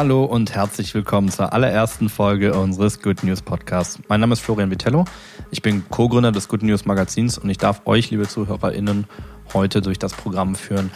Hallo und herzlich willkommen zur allerersten Folge unseres Good News Podcasts. Mein Name ist Florian Vitello. Ich bin Co-Gründer des Good News Magazins und ich darf euch, liebe ZuhörerInnen, heute durch das Programm führen.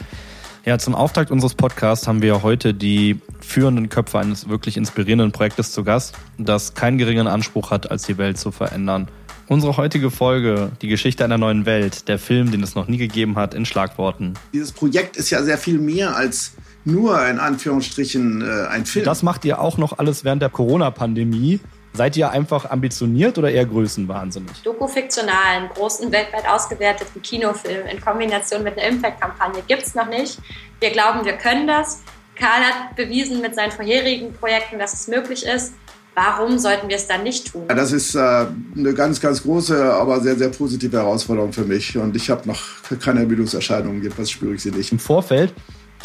Ja, zum Auftakt unseres Podcasts haben wir heute die führenden Köpfe eines wirklich inspirierenden Projektes zu Gast, das keinen geringeren Anspruch hat, als die Welt zu verändern. Unsere heutige Folge, die Geschichte einer neuen Welt, der Film, den es noch nie gegeben hat, in Schlagworten. Dieses Projekt ist ja sehr viel mehr als nur in Anführungsstrichen äh, ein Film. Das macht ihr auch noch alles während der Corona-Pandemie. Seid ihr einfach ambitioniert oder eher größenwahnsinnig? Dokufiktionalen, großen, weltweit ausgewerteten Kinofilm in Kombination mit einer Impact-Kampagne gibt es noch nicht. Wir glauben, wir können das. Karl hat bewiesen mit seinen vorherigen Projekten, dass es möglich ist. Warum sollten wir es dann nicht tun? Ja, das ist äh, eine ganz, ganz große, aber sehr, sehr positive Herausforderung für mich. Und ich habe noch keine Ermüdungserscheinungen, jedenfalls spüre ich sie nicht. Im Vorfeld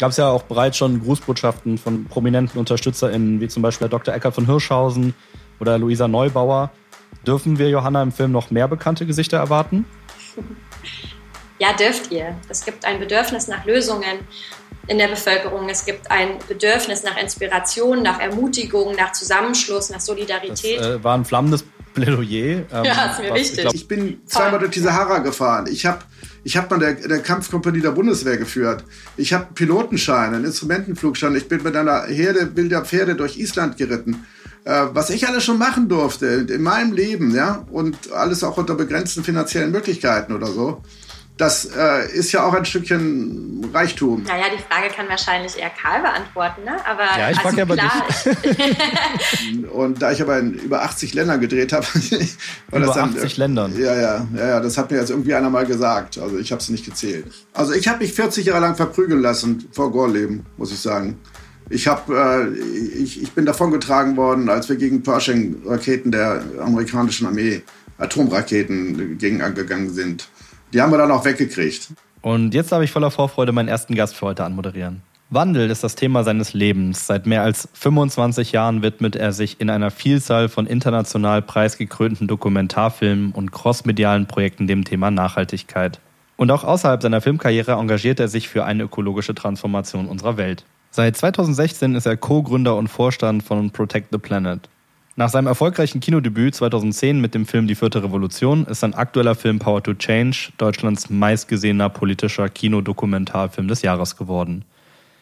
gab es ja auch bereits schon Grußbotschaften von prominenten UnterstützerInnen, wie zum Beispiel Dr. Eckert von Hirschhausen oder Luisa Neubauer. Dürfen wir Johanna im Film noch mehr bekannte Gesichter erwarten? Ja, dürft ihr. Es gibt ein Bedürfnis nach Lösungen in der Bevölkerung. Es gibt ein Bedürfnis nach Inspiration, nach Ermutigung, nach Zusammenschluss, nach Solidarität. Das äh, war ein flammendes Plädoyer. Ähm, ja, ist mir wichtig. Ich, glaub, ich bin zweimal durch die Sahara gefahren. Ich habe ich hab mal der, der Kampfkompanie der Bundeswehr geführt. Ich habe Pilotenschein, einen Instrumentenflugschein. Ich bin mit einer Herde wilder Pferde durch Island geritten. Äh, was ich alles schon machen durfte in meinem Leben, ja, und alles auch unter begrenzten finanziellen Möglichkeiten oder so das äh, ist ja auch ein Stückchen Reichtum. Naja, die Frage kann wahrscheinlich eher Karl beantworten, ne? Aber ja, ich also ja klar. und da ich aber in über 80 Ländern gedreht habe, über das dann, 80 Ländern. Ja, ja, ja, ja, das hat mir jetzt irgendwie einer mal gesagt. Also ich habe es nicht gezählt. Also ich habe mich 40 Jahre lang verprügeln lassen vor Gorleben, muss ich sagen. Ich, hab, äh, ich, ich bin davongetragen worden, als wir gegen Pershing-Raketen der amerikanischen Armee, Atomraketen, gegen angegangen sind. Die haben wir dann auch weggekriegt. Und jetzt darf ich voller Vorfreude meinen ersten Gast für heute anmoderieren. Wandel ist das Thema seines Lebens. Seit mehr als 25 Jahren widmet er sich in einer Vielzahl von international preisgekrönten Dokumentarfilmen und crossmedialen Projekten dem Thema Nachhaltigkeit. Und auch außerhalb seiner Filmkarriere engagiert er sich für eine ökologische Transformation unserer Welt. Seit 2016 ist er Co-Gründer und Vorstand von Protect the Planet. Nach seinem erfolgreichen Kinodebüt 2010 mit dem Film Die vierte Revolution ist sein aktueller Film Power to Change Deutschlands meistgesehener politischer Kinodokumentarfilm des Jahres geworden.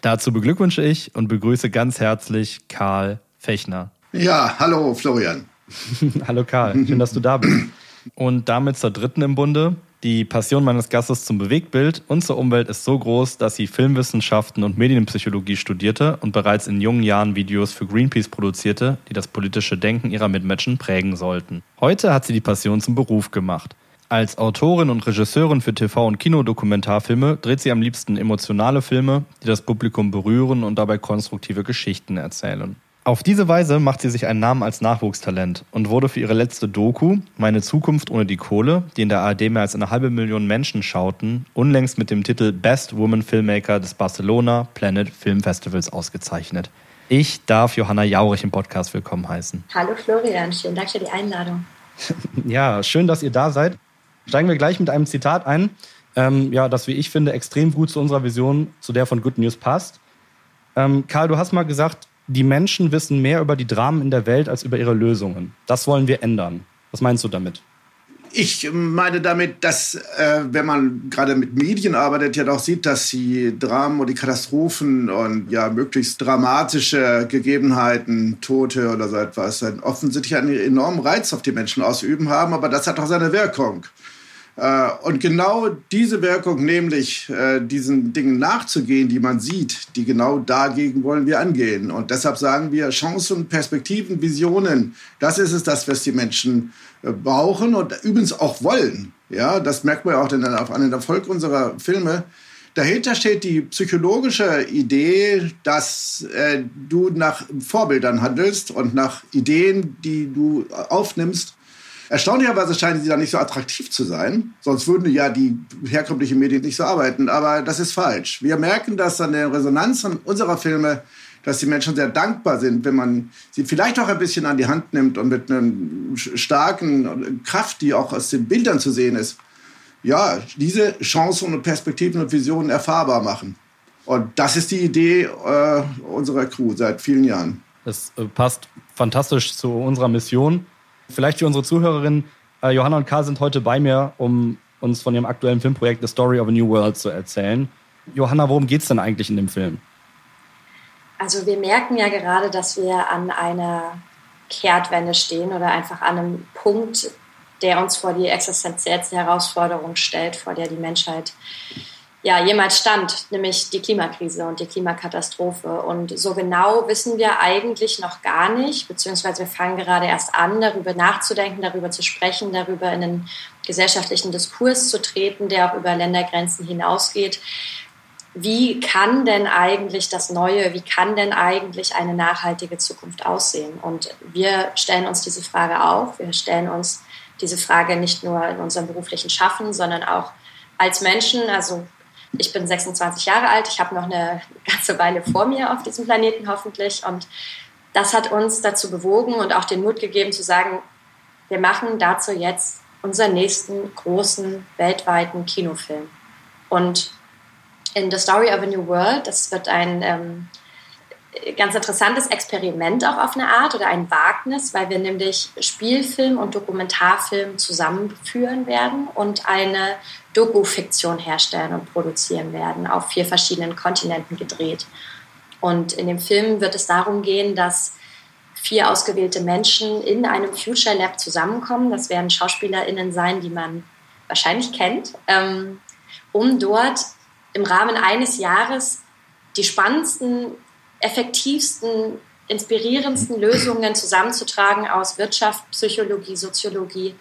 Dazu beglückwünsche ich und begrüße ganz herzlich Karl Fechner. Ja, hallo Florian. hallo Karl, schön, dass du da bist. Und damit zur dritten im Bunde, die Passion meines Gastes zum Bewegtbild und zur Umwelt ist so groß, dass sie Filmwissenschaften und Medienpsychologie studierte und bereits in jungen Jahren Videos für Greenpeace produzierte, die das politische Denken ihrer Mitmenschen prägen sollten. Heute hat sie die Passion zum Beruf gemacht. Als Autorin und Regisseurin für TV- und Kinodokumentarfilme dreht sie am liebsten emotionale Filme, die das Publikum berühren und dabei konstruktive Geschichten erzählen. Auf diese Weise macht sie sich einen Namen als Nachwuchstalent und wurde für ihre letzte Doku, Meine Zukunft ohne die Kohle, die in der ARD mehr als eine halbe Million Menschen schauten, unlängst mit dem Titel Best Woman Filmmaker des Barcelona Planet Film Festivals ausgezeichnet. Ich darf Johanna Jaurich im Podcast willkommen heißen. Hallo Florian, vielen Dank für die Einladung. ja, schön, dass ihr da seid. Steigen wir gleich mit einem Zitat ein, ähm, ja, das, wie ich finde, extrem gut zu unserer Vision, zu der von Good News passt. Ähm, Karl, du hast mal gesagt, die Menschen wissen mehr über die Dramen in der Welt als über ihre Lösungen. Das wollen wir ändern. Was meinst du damit? Ich meine damit, dass, äh, wenn man gerade mit Medien arbeitet, ja doch sieht, dass die Dramen und die Katastrophen und ja möglichst dramatische Gegebenheiten, Tote oder so etwas, offensichtlich einen enormen Reiz auf die Menschen ausüben haben, aber das hat auch seine Wirkung. Äh, und genau diese Wirkung, nämlich äh, diesen Dingen nachzugehen, die man sieht, die genau dagegen wollen wir angehen. Und deshalb sagen wir Chancen, Perspektiven, Visionen, das ist es, das, was die Menschen äh, brauchen und übrigens auch wollen. Ja, das merkt man ja auch an den Erfolg unserer Filme. Dahinter steht die psychologische Idee, dass du nach Vorbildern handelst und nach Ideen, die du aufnimmst Erstaunlicherweise scheinen sie da nicht so attraktiv zu sein. Sonst würden ja die herkömmlichen Medien nicht so arbeiten. Aber das ist falsch. Wir merken das an der Resonanz unserer Filme, dass die Menschen sehr dankbar sind, wenn man sie vielleicht auch ein bisschen an die Hand nimmt und mit einer starken Kraft, die auch aus den Bildern zu sehen ist, ja, diese Chancen und Perspektiven und Visionen erfahrbar machen. Und das ist die Idee äh, unserer Crew seit vielen Jahren. Das äh, passt fantastisch zu unserer Mission. Vielleicht für unsere Zuhörerinnen, äh, Johanna und Karl sind heute bei mir, um uns von ihrem aktuellen Filmprojekt The Story of a New World zu erzählen. Johanna, worum geht es denn eigentlich in dem Film? Also wir merken ja gerade, dass wir an einer Kehrtwende stehen oder einfach an einem Punkt, der uns vor die existenziellste Herausforderung stellt, vor der die Menschheit ja, jemals stand, nämlich die Klimakrise und die Klimakatastrophe. Und so genau wissen wir eigentlich noch gar nicht, beziehungsweise wir fangen gerade erst an, darüber nachzudenken, darüber zu sprechen, darüber in einen gesellschaftlichen Diskurs zu treten, der auch über Ländergrenzen hinausgeht. Wie kann denn eigentlich das Neue, wie kann denn eigentlich eine nachhaltige Zukunft aussehen? Und wir stellen uns diese Frage auf. Wir stellen uns diese Frage nicht nur in unserem beruflichen Schaffen, sondern auch als Menschen. Also ich bin 26 Jahre alt, ich habe noch eine ganze Weile vor mir auf diesem Planeten hoffentlich. Und das hat uns dazu bewogen und auch den Mut gegeben zu sagen, wir machen dazu jetzt unseren nächsten großen weltweiten Kinofilm. Und in The Story of a New World, das wird ein ähm, ganz interessantes Experiment auch auf eine Art oder ein Wagnis, weil wir nämlich Spielfilm und Dokumentarfilm zusammenführen werden und eine Doku-Fiktion herstellen und produzieren werden, auf vier verschiedenen Kontinenten gedreht. Und in dem Film wird es darum gehen, dass vier ausgewählte Menschen in einem Future Lab zusammenkommen. Das werden SchauspielerInnen sein, die man wahrscheinlich kennt, ähm, um dort im Rahmen eines Jahres die spannendsten effektivsten, inspirierendsten Lösungen zusammenzutragen aus Wirtschaft, Psychologie, Soziologie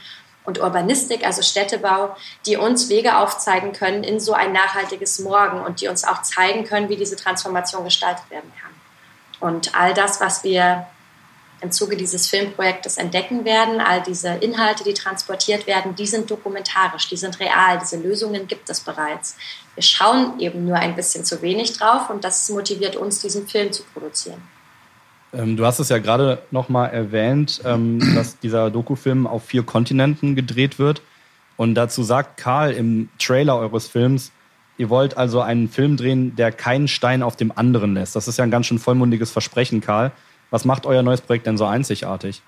und Urbanistik, also Städtebau, die uns Wege aufzeigen können in so ein nachhaltiges Morgen und die uns auch zeigen können, wie diese Transformation gestaltet werden kann. Und all das, was wir im Zuge dieses Filmprojektes entdecken werden. All diese Inhalte, die transportiert werden, die sind dokumentarisch, die sind real, diese Lösungen gibt es bereits. Wir schauen eben nur ein bisschen zu wenig drauf und das motiviert uns, diesen Film zu produzieren. Ähm, du hast es ja gerade nochmal erwähnt, ähm, dass dieser Dokufilm auf vier Kontinenten gedreht wird. Und dazu sagt Karl im Trailer eures Films, ihr wollt also einen Film drehen, der keinen Stein auf dem anderen lässt. Das ist ja ein ganz schön vollmundiges Versprechen, Karl. Was macht euer neues Projekt denn so einzigartig?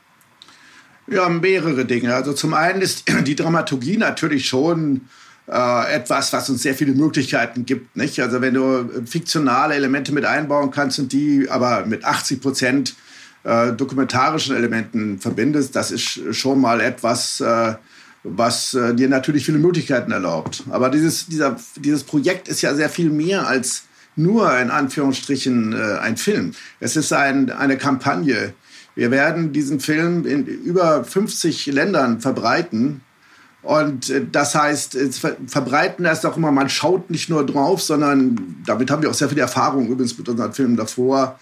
Ja, mehrere Dinge. Also zum einen ist die Dramaturgie natürlich schon äh, etwas, was uns sehr viele Möglichkeiten gibt. Nicht? Also wenn du fiktionale Elemente mit einbauen kannst und die aber mit 80 Prozent äh, dokumentarischen Elementen verbindest, das ist schon mal etwas, äh, was äh, dir natürlich viele Möglichkeiten erlaubt. Aber dieses, dieser, dieses Projekt ist ja sehr viel mehr als nur in Anführungsstrichen äh, ein Film. Es ist ein, eine Kampagne. Wir werden diesen Film in über 50 Ländern verbreiten. Und äh, das heißt, verbreiten heißt auch immer, man schaut nicht nur drauf, sondern damit haben wir auch sehr viel Erfahrung übrigens mit unseren Filmen davor.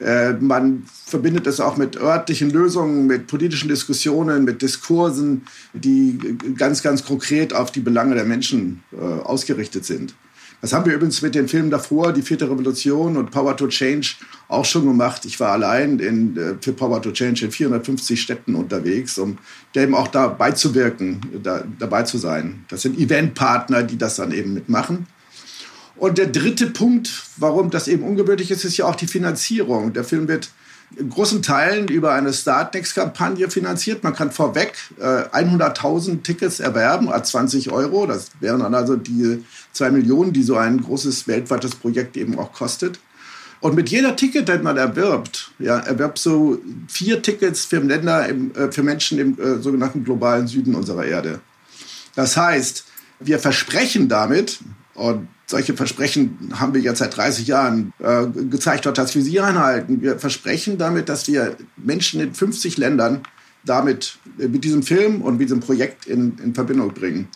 Äh, man verbindet es auch mit örtlichen Lösungen, mit politischen Diskussionen, mit Diskursen, die ganz, ganz konkret auf die Belange der Menschen äh, ausgerichtet sind. Das haben wir übrigens mit den Filmen davor, die vierte Revolution und Power to Change, auch schon gemacht. Ich war allein in, äh, für Power to Change in 450 Städten unterwegs, um dem auch dabei zu wirken, da, dabei zu sein. Das sind Eventpartner, die das dann eben mitmachen. Und der dritte Punkt, warum das eben ungewöhnlich ist, ist ja auch die Finanzierung. Der Film wird in großen Teilen über eine Startnext-Kampagne finanziert. Man kann vorweg äh, 100.000 Tickets erwerben, a 20 Euro. Das wären dann also die zwei Millionen, die so ein großes weltweites Projekt eben auch kostet. Und mit jeder Ticket, das man erwirbt, ja, erwirbt so vier Tickets für Länder, im, äh, für Menschen im äh, sogenannten globalen Süden unserer Erde. Das heißt, wir versprechen damit, und solche Versprechen haben wir jetzt seit 30 Jahren äh, gezeigt, dass wir sie einhalten. Wir versprechen damit, dass wir Menschen in 50 Ländern damit äh, mit diesem Film und mit diesem Projekt in, in Verbindung bringen.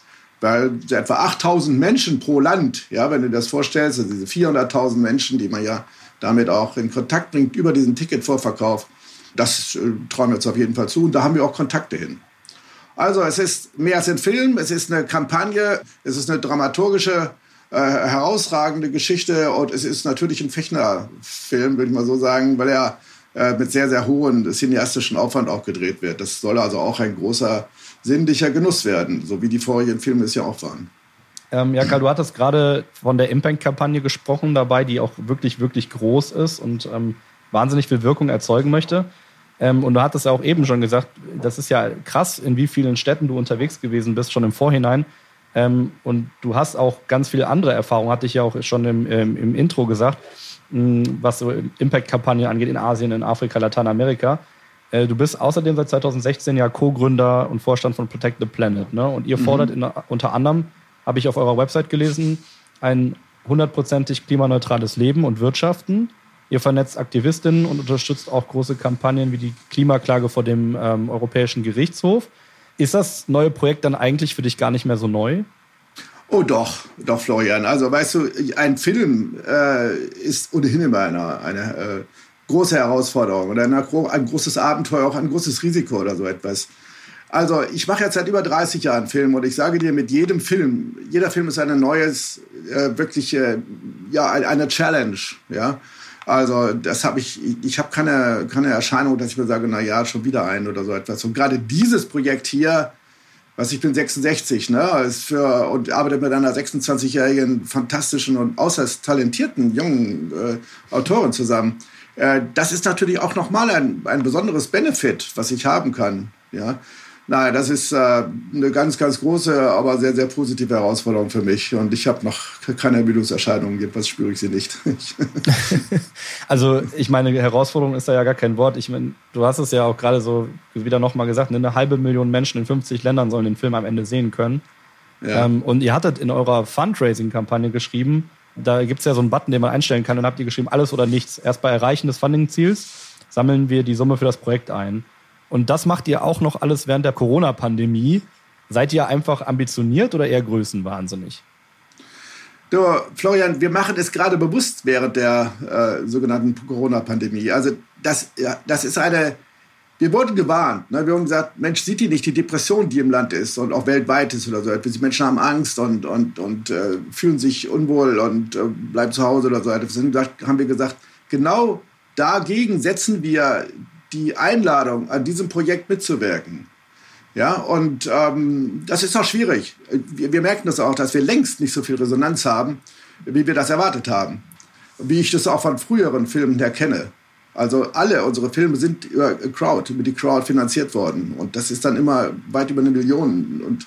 Weil etwa 8000 Menschen pro Land, ja, wenn du dir das vorstellst, also diese 400.000 Menschen, die man ja damit auch in Kontakt bringt über diesen Ticketvorverkauf, das äh, trauen wir uns auf jeden Fall zu und da haben wir auch Kontakte hin. Also es ist mehr als ein Film, es ist eine Kampagne, es ist eine dramaturgische äh, herausragende Geschichte und es ist natürlich ein Fechner-Film, würde ich mal so sagen, weil er äh, mit sehr, sehr hohem cineastischen Aufwand auch gedreht wird. Das soll also auch ein großer sinnlicher Genuss werden, so wie die vorigen Filme es ja auch waren. Ähm, ja, Karl, du hattest gerade von der Impact-Kampagne gesprochen dabei, die auch wirklich, wirklich groß ist und ähm, wahnsinnig viel Wirkung erzeugen möchte. Ähm, und du hattest ja auch eben schon gesagt, das ist ja krass, in wie vielen Städten du unterwegs gewesen bist, schon im Vorhinein. Ähm, und du hast auch ganz viele andere Erfahrungen, hatte ich ja auch schon im, im, im Intro gesagt, mh, was so Impact-Kampagnen angeht in Asien, in Afrika, Lateinamerika. Äh, du bist außerdem seit 2016 ja Co-Gründer und Vorstand von Protect the Planet. Ne? Und ihr fordert mhm. in, unter anderem, habe ich auf eurer Website gelesen, ein hundertprozentig klimaneutrales Leben und Wirtschaften. Ihr vernetzt Aktivistinnen und unterstützt auch große Kampagnen wie die Klimaklage vor dem ähm, Europäischen Gerichtshof. Ist das neue Projekt dann eigentlich für dich gar nicht mehr so neu? Oh doch, doch, Florian. Also weißt du, ein Film äh, ist ohnehin immer eine, eine äh, große Herausforderung oder ein großes Abenteuer, auch ein großes Risiko oder so etwas. Also ich mache jetzt seit über 30 Jahren Film und ich sage dir, mit jedem Film, jeder Film ist eine neues, äh, wirklich, äh, ja, eine Challenge, ja. Also das habe ich, ich habe keine, keine Erscheinung, dass ich mir sage, na ja, schon wieder ein oder so etwas. Und gerade dieses Projekt hier, was ich bin 66, ne, ist für und arbeite mit einer 26-jährigen fantastischen und äußerst talentierten jungen äh, Autorin zusammen. Äh, das ist natürlich auch nochmal ein, ein besonderes Benefit, was ich haben kann, ja. Nein, das ist äh, eine ganz, ganz große, aber sehr, sehr positive Herausforderung für mich. Und ich habe noch keine Ermüdungserscheinungen, jedenfalls spüre ich sie nicht. also ich meine, Herausforderung ist da ja gar kein Wort. Ich meine, du hast es ja auch gerade so wieder nochmal gesagt, ne, eine halbe Million Menschen in 50 Ländern sollen den Film am Ende sehen können. Ja. Ähm, und ihr hattet in eurer Fundraising-Kampagne geschrieben, da gibt es ja so einen Button, den man einstellen kann, und habt ihr geschrieben, alles oder nichts. Erst bei Erreichen des Funding-Ziels sammeln wir die Summe für das Projekt ein. Und das macht ihr auch noch alles während der Corona-Pandemie. Seid ihr einfach ambitioniert oder eher größenwahnsinnig? Du, Florian, wir machen es gerade bewusst während der äh, sogenannten Corona-Pandemie. Also das, ja, das ist eine, wir wurden gewarnt. Ne? Wir wurden gesagt, Mensch, sieht ihr nicht die Depression, die im Land ist und auch weltweit ist oder so. Die Menschen haben Angst und, und, und äh, fühlen sich unwohl und äh, bleiben zu Hause oder so. Deswegen haben wir gesagt, genau dagegen setzen wir die Einladung, an diesem Projekt mitzuwirken. Ja, und ähm, das ist auch schwierig. Wir, wir, merken das auch, dass wir längst nicht so viel Resonanz haben, wie wir das erwartet haben. Wie ich das auch von früheren Filmen her kenne. Also alle unsere Filme sind über Crowd, über die Crowd finanziert worden. Und das ist dann immer weit über eine Million. Und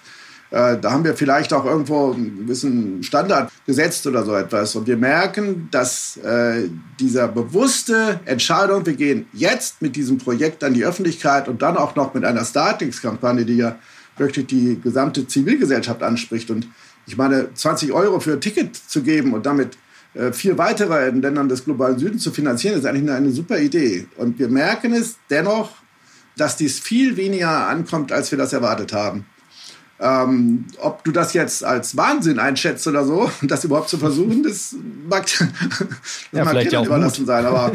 äh, da haben wir vielleicht auch irgendwo einen gewissen Standard gesetzt oder so etwas. Und wir merken, dass äh, dieser bewusste Entscheidung, wir gehen jetzt mit diesem Projekt an die Öffentlichkeit und dann auch noch mit einer Startings-Kampagne, die ja wirklich die gesamte Zivilgesellschaft anspricht. Und ich meine, 20 Euro für ein Ticket zu geben und damit vier weitere in Ländern des globalen Südens zu finanzieren, ist eigentlich eine, eine super Idee. Und wir merken es dennoch, dass dies viel weniger ankommt, als wir das erwartet haben. Ähm, ob du das jetzt als Wahnsinn einschätzt oder so, das überhaupt zu versuchen, das mag, das ja, mag dir überlassen sein. Aber,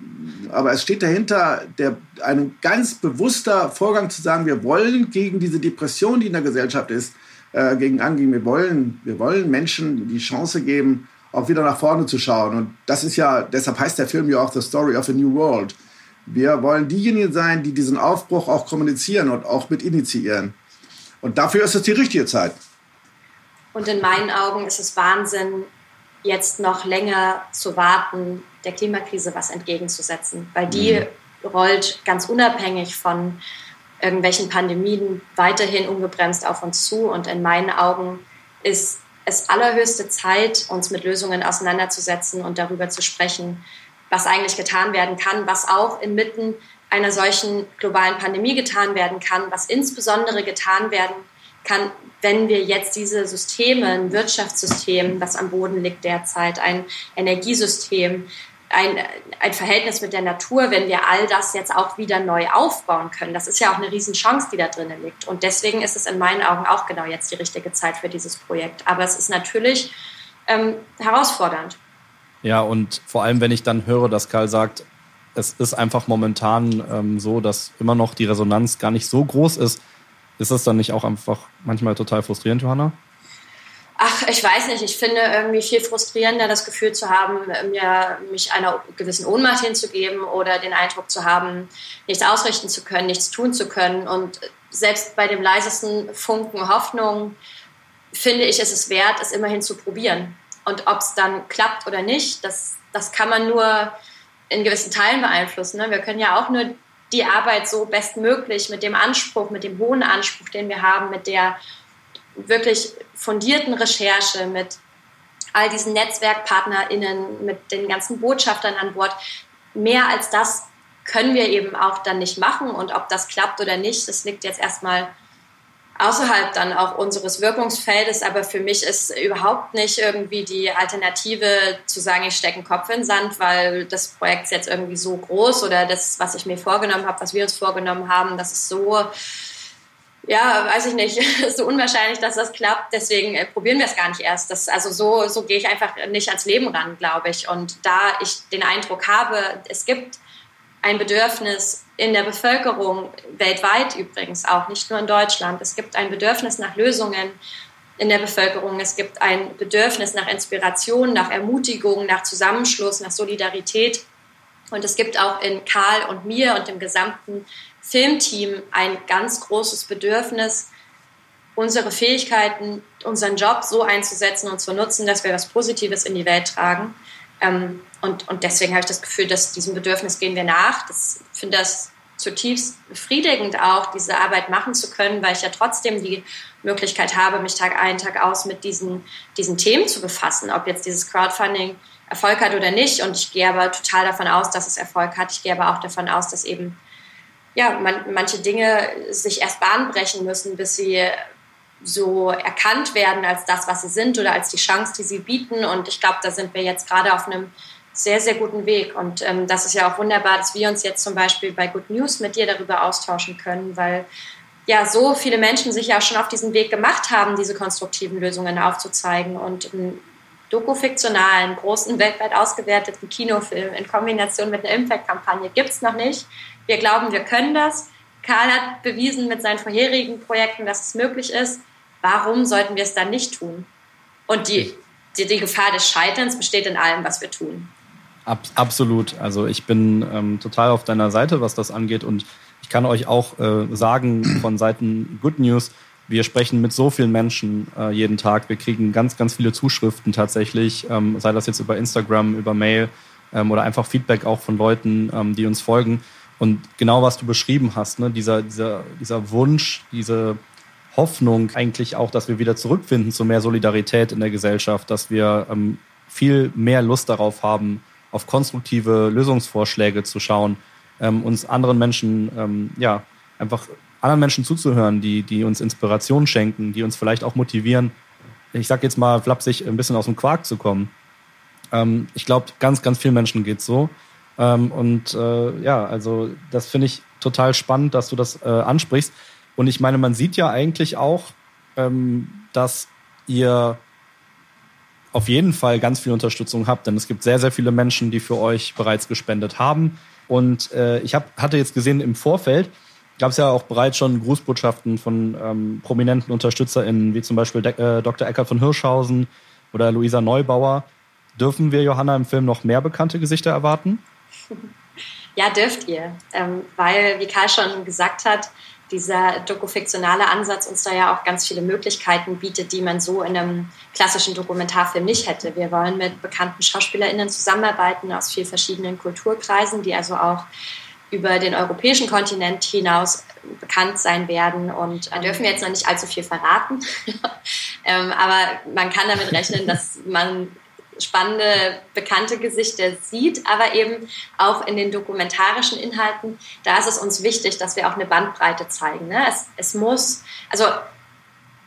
aber es steht dahinter der, ein ganz bewusster Vorgang zu sagen, wir wollen gegen diese Depression, die in der Gesellschaft ist, äh, gegen angehen. Wir wollen, wir wollen Menschen die Chance geben, auch wieder nach vorne zu schauen. Und das ist ja, deshalb heißt der Film ja auch The Story of a New World. Wir wollen diejenigen sein, die diesen Aufbruch auch kommunizieren und auch mit initiieren. Und dafür ist es die richtige Zeit. Und in meinen Augen ist es Wahnsinn, jetzt noch länger zu warten, der Klimakrise was entgegenzusetzen, weil die mhm. rollt ganz unabhängig von irgendwelchen Pandemien weiterhin ungebremst auf uns zu. Und in meinen Augen ist es allerhöchste Zeit, uns mit Lösungen auseinanderzusetzen und darüber zu sprechen, was eigentlich getan werden kann, was auch inmitten einer solchen globalen Pandemie getan werden kann, was insbesondere getan werden kann, wenn wir jetzt diese Systeme, ein Wirtschaftssystem, das am Boden liegt derzeit, ein Energiesystem, ein, ein Verhältnis mit der Natur, wenn wir all das jetzt auch wieder neu aufbauen können. Das ist ja auch eine Riesenchance, die da drinnen liegt. Und deswegen ist es in meinen Augen auch genau jetzt die richtige Zeit für dieses Projekt. Aber es ist natürlich ähm, herausfordernd. Ja, und vor allem, wenn ich dann höre, dass Karl sagt, es ist einfach momentan ähm, so, dass immer noch die Resonanz gar nicht so groß ist. Ist das dann nicht auch einfach manchmal total frustrierend, Johanna? Ach, ich weiß nicht. Ich finde irgendwie viel frustrierender, das Gefühl zu haben, mir, mich einer gewissen Ohnmacht hinzugeben oder den Eindruck zu haben, nichts ausrichten zu können, nichts tun zu können. Und selbst bei dem leisesten Funken Hoffnung finde ich, ist es wert, es immerhin zu probieren. Und ob es dann klappt oder nicht, das, das kann man nur in gewissen Teilen beeinflussen. Ne? Wir können ja auch nur die Arbeit so bestmöglich mit dem Anspruch, mit dem hohen Anspruch, den wir haben, mit der wirklich fundierten Recherche, mit all diesen NetzwerkpartnerInnen, mit den ganzen Botschaftern an Bord. Mehr als das können wir eben auch dann nicht machen. Und ob das klappt oder nicht, das liegt jetzt erstmal außerhalb dann auch unseres Wirkungsfeldes. Aber für mich ist überhaupt nicht irgendwie die Alternative zu sagen, ich stecke einen Kopf in den Sand, weil das Projekt ist jetzt irgendwie so groß oder das, was ich mir vorgenommen habe, was wir uns vorgenommen haben, das ist so, ja, weiß ich nicht, so unwahrscheinlich, dass das klappt. Deswegen äh, probieren wir es gar nicht erst. Das, also so, so gehe ich einfach nicht ans Leben ran, glaube ich. Und da ich den Eindruck habe, es gibt ein Bedürfnis in der Bevölkerung, weltweit übrigens auch, nicht nur in Deutschland. Es gibt ein Bedürfnis nach Lösungen in der Bevölkerung. Es gibt ein Bedürfnis nach Inspiration, nach Ermutigung, nach Zusammenschluss, nach Solidarität. Und es gibt auch in Karl und mir und dem gesamten Filmteam ein ganz großes Bedürfnis, unsere Fähigkeiten, unseren Job so einzusetzen und zu nutzen, dass wir was Positives in die Welt tragen. Ähm, und, und deswegen habe ich das Gefühl, dass diesem Bedürfnis gehen wir nach. Das finde das zutiefst befriedigend auch, diese Arbeit machen zu können, weil ich ja trotzdem die Möglichkeit habe, mich Tag ein, Tag aus mit diesen, diesen Themen zu befassen, ob jetzt dieses Crowdfunding Erfolg hat oder nicht. Und ich gehe aber total davon aus, dass es Erfolg hat. Ich gehe aber auch davon aus, dass eben ja, man, manche Dinge sich erst bahnbrechen müssen, bis sie so erkannt werden als das, was sie sind oder als die Chance, die sie bieten. Und ich glaube, da sind wir jetzt gerade auf einem sehr, sehr guten Weg. Und ähm, das ist ja auch wunderbar, dass wir uns jetzt zum Beispiel bei Good News mit dir darüber austauschen können, weil ja so viele Menschen sich ja schon auf diesen Weg gemacht haben, diese konstruktiven Lösungen aufzuzeigen. Und einen dokufiktionalen, großen, weltweit ausgewerteten Kinofilm in Kombination mit einer Impact-Kampagne gibt es noch nicht. Wir glauben, wir können das. Karl hat bewiesen mit seinen vorherigen Projekten, dass es möglich ist warum sollten wir es dann nicht tun? Und die, die, die Gefahr des Scheiterns besteht in allem, was wir tun. Ab, absolut. Also ich bin ähm, total auf deiner Seite, was das angeht. Und ich kann euch auch äh, sagen von Seiten Good News, wir sprechen mit so vielen Menschen äh, jeden Tag. Wir kriegen ganz, ganz viele Zuschriften tatsächlich, ähm, sei das jetzt über Instagram, über Mail ähm, oder einfach Feedback auch von Leuten, ähm, die uns folgen. Und genau was du beschrieben hast, ne? dieser, dieser, dieser Wunsch, diese Hoffnung eigentlich auch, dass wir wieder zurückfinden zu mehr Solidarität in der Gesellschaft, dass wir ähm, viel mehr Lust darauf haben, auf konstruktive Lösungsvorschläge zu schauen, ähm, uns anderen Menschen, ähm, ja, einfach anderen Menschen zuzuhören, die, die uns Inspiration schenken, die uns vielleicht auch motivieren, ich sag jetzt mal flapsig, ein bisschen aus dem Quark zu kommen. Ähm, ich glaube, ganz, ganz vielen Menschen geht's so. Ähm, und äh, ja, also das finde ich total spannend, dass du das äh, ansprichst. Und ich meine, man sieht ja eigentlich auch, ähm, dass ihr auf jeden Fall ganz viel Unterstützung habt, denn es gibt sehr, sehr viele Menschen, die für euch bereits gespendet haben. Und äh, ich hab, hatte jetzt gesehen, im Vorfeld gab es ja auch bereits schon Grußbotschaften von ähm, prominenten UnterstützerInnen, wie zum Beispiel De äh, Dr. Eckert von Hirschhausen oder Luisa Neubauer. Dürfen wir, Johanna, im Film noch mehr bekannte Gesichter erwarten? Ja, dürft ihr. Ähm, weil, wie Karl schon gesagt hat, dieser dokufiktionale Ansatz uns da ja auch ganz viele Möglichkeiten bietet, die man so in einem klassischen Dokumentarfilm nicht hätte. Wir wollen mit bekannten SchauspielerInnen zusammenarbeiten aus vier verschiedenen Kulturkreisen, die also auch über den europäischen Kontinent hinaus bekannt sein werden. Und da dürfen wir jetzt noch nicht allzu viel verraten. ähm, aber man kann damit rechnen, dass man spannende, bekannte Gesichter sieht, aber eben auch in den dokumentarischen Inhalten, da ist es uns wichtig, dass wir auch eine Bandbreite zeigen. Ne? Es, es muss, also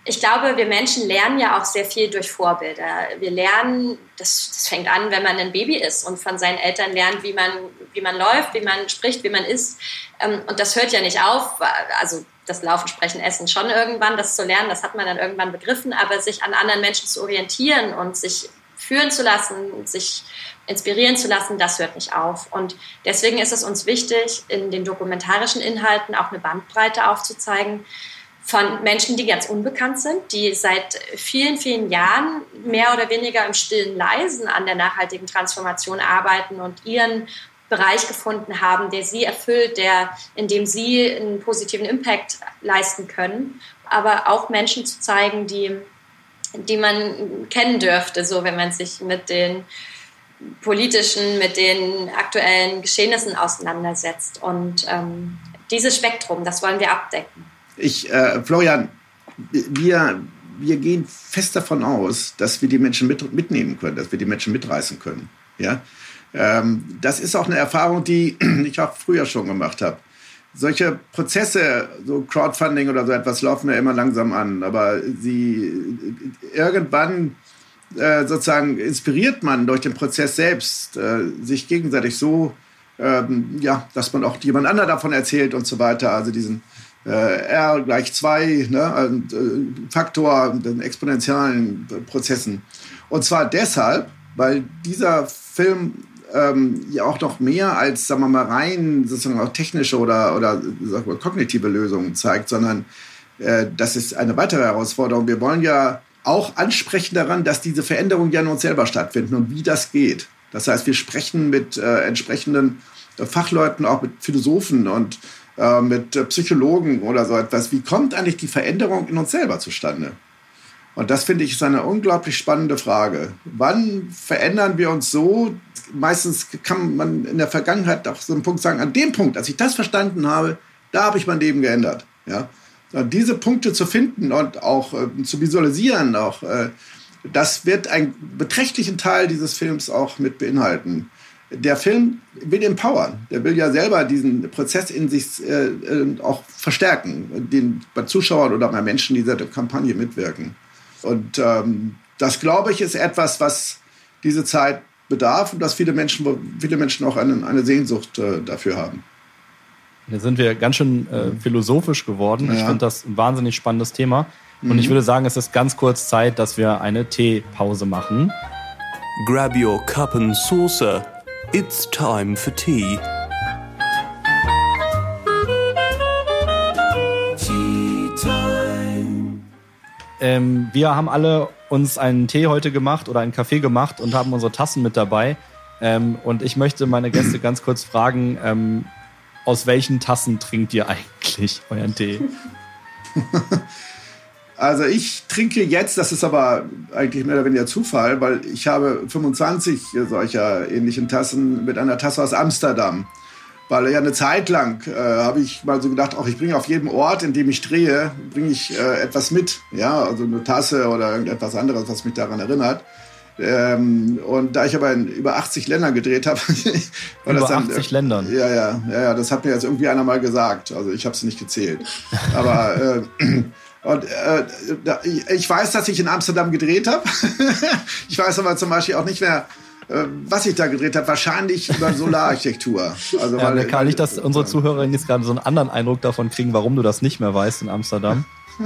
ich glaube, wir Menschen lernen ja auch sehr viel durch Vorbilder. Wir lernen, das, das, fängt an, wenn man ein Baby ist und von seinen Eltern lernt, wie man, wie man läuft, wie man spricht, wie man isst. Ähm, und das hört ja nicht auf. Also das Laufen, Sprechen, Essen schon irgendwann, das zu lernen, das hat man dann irgendwann begriffen, aber sich an anderen Menschen zu orientieren und sich führen zu lassen, sich inspirieren zu lassen, das hört nicht auf. Und deswegen ist es uns wichtig, in den dokumentarischen Inhalten auch eine Bandbreite aufzuzeigen von Menschen, die ganz unbekannt sind, die seit vielen, vielen Jahren mehr oder weniger im stillen Leisen an der nachhaltigen Transformation arbeiten und ihren Bereich gefunden haben, der sie erfüllt, der, in dem sie einen positiven Impact leisten können. Aber auch Menschen zu zeigen, die die man kennen dürfte, so wenn man sich mit den politischen, mit den aktuellen Geschehnissen auseinandersetzt. Und ähm, dieses Spektrum, das wollen wir abdecken. Ich, äh, Florian, wir, wir gehen fest davon aus, dass wir die Menschen mit, mitnehmen können, dass wir die Menschen mitreißen können. Ja? Ähm, das ist auch eine Erfahrung, die ich auch früher schon gemacht habe. Solche Prozesse, so Crowdfunding oder so etwas, laufen ja immer langsam an. Aber sie irgendwann äh, sozusagen inspiriert man durch den Prozess selbst, äh, sich gegenseitig so, ähm, ja, dass man auch jemand anderem davon erzählt und so weiter. Also diesen R gleich 2 ne, äh, Faktor, den exponentiellen Prozessen. Und zwar deshalb, weil dieser Film ähm, ja auch noch mehr als, sagen wir mal, rein sozusagen auch technische oder, oder wir, kognitive Lösungen zeigt, sondern äh, das ist eine weitere Herausforderung. Wir wollen ja auch ansprechen daran, dass diese Veränderungen ja in selber stattfinden und wie das geht. Das heißt, wir sprechen mit äh, entsprechenden Fachleuten, auch mit Philosophen und äh, mit äh, Psychologen oder so etwas. Wie kommt eigentlich die Veränderung in uns selber zustande? Und das finde ich ist eine unglaublich spannende Frage. Wann verändern wir uns so? Meistens kann man in der Vergangenheit auch so einen Punkt sagen, an dem Punkt, als ich das verstanden habe, da habe ich mein Leben geändert. Ja? Und diese Punkte zu finden und auch äh, zu visualisieren, auch, äh, das wird einen beträchtlichen Teil dieses Films auch mit beinhalten der Film will empowern. Der will ja selber diesen Prozess in sich äh, äh, auch verstärken, den bei Zuschauern oder bei Menschen, die dieser Kampagne mitwirken. Und ähm, das, glaube ich, ist etwas, was diese Zeit bedarf und dass viele Menschen, viele Menschen auch eine, eine Sehnsucht äh, dafür haben. Hier sind wir ganz schön äh, philosophisch geworden. Ja. Ich finde das ein wahnsinnig spannendes Thema. Und mhm. ich würde sagen, es ist ganz kurz Zeit, dass wir eine Teepause machen. Grab your cup and saucer It's time for tea. Tea time. Ähm, wir haben alle uns einen Tee heute gemacht oder einen Kaffee gemacht und haben unsere Tassen mit dabei. Ähm, und ich möchte meine Gäste ganz kurz fragen, ähm, aus welchen Tassen trinkt ihr eigentlich euren Tee? Also ich trinke jetzt, das ist aber eigentlich mehr oder weniger Zufall, weil ich habe 25 solcher ähnlichen Tassen mit einer Tasse aus Amsterdam. Weil ja eine Zeit lang äh, habe ich mal so gedacht, auch ich bringe auf jedem Ort, in dem ich drehe, bringe ich äh, etwas mit. Ja, also eine Tasse oder irgendetwas anderes, was mich daran erinnert. Ähm, und da ich aber in über 80 Ländern gedreht habe, über dann, 80 Ländern. Ja, ja, ja, ja, das hat mir jetzt irgendwie einer mal gesagt. Also ich habe es nicht gezählt. aber äh, Und äh, ich weiß, dass ich in Amsterdam gedreht habe. ich weiß aber zum Beispiel auch nicht mehr, äh, was ich da gedreht habe. Wahrscheinlich über Solararchitektur. Also, ja, weil, Karl, nicht, dass unsere Zuhörerinnen jetzt gerade so einen anderen Eindruck davon kriegen, warum du das nicht mehr weißt in Amsterdam.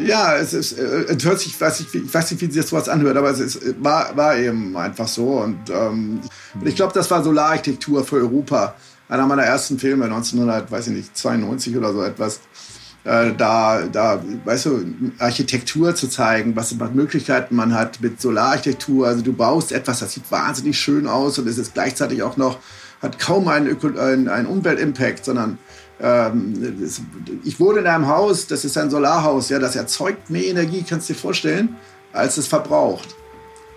ja, es, ist, äh, es hört sich, ich weiß nicht, ich weiß nicht, wie sich das sowas anhört, aber es ist, war, war eben einfach so. Und ähm, ich glaube, das war Solararchitektur für Europa. Einer meiner ersten Filme, 1992 oder so etwas äh, da, da, weißt du, Architektur zu zeigen, was für Möglichkeiten man hat mit Solararchitektur. Also du baust etwas, das sieht wahnsinnig schön aus und es ist gleichzeitig auch noch, hat kaum einen, Öko einen, einen Umweltimpact, sondern ähm, ich wohne in einem Haus, das ist ein Solarhaus, ja, das erzeugt mehr Energie, kannst du dir vorstellen, als es verbraucht.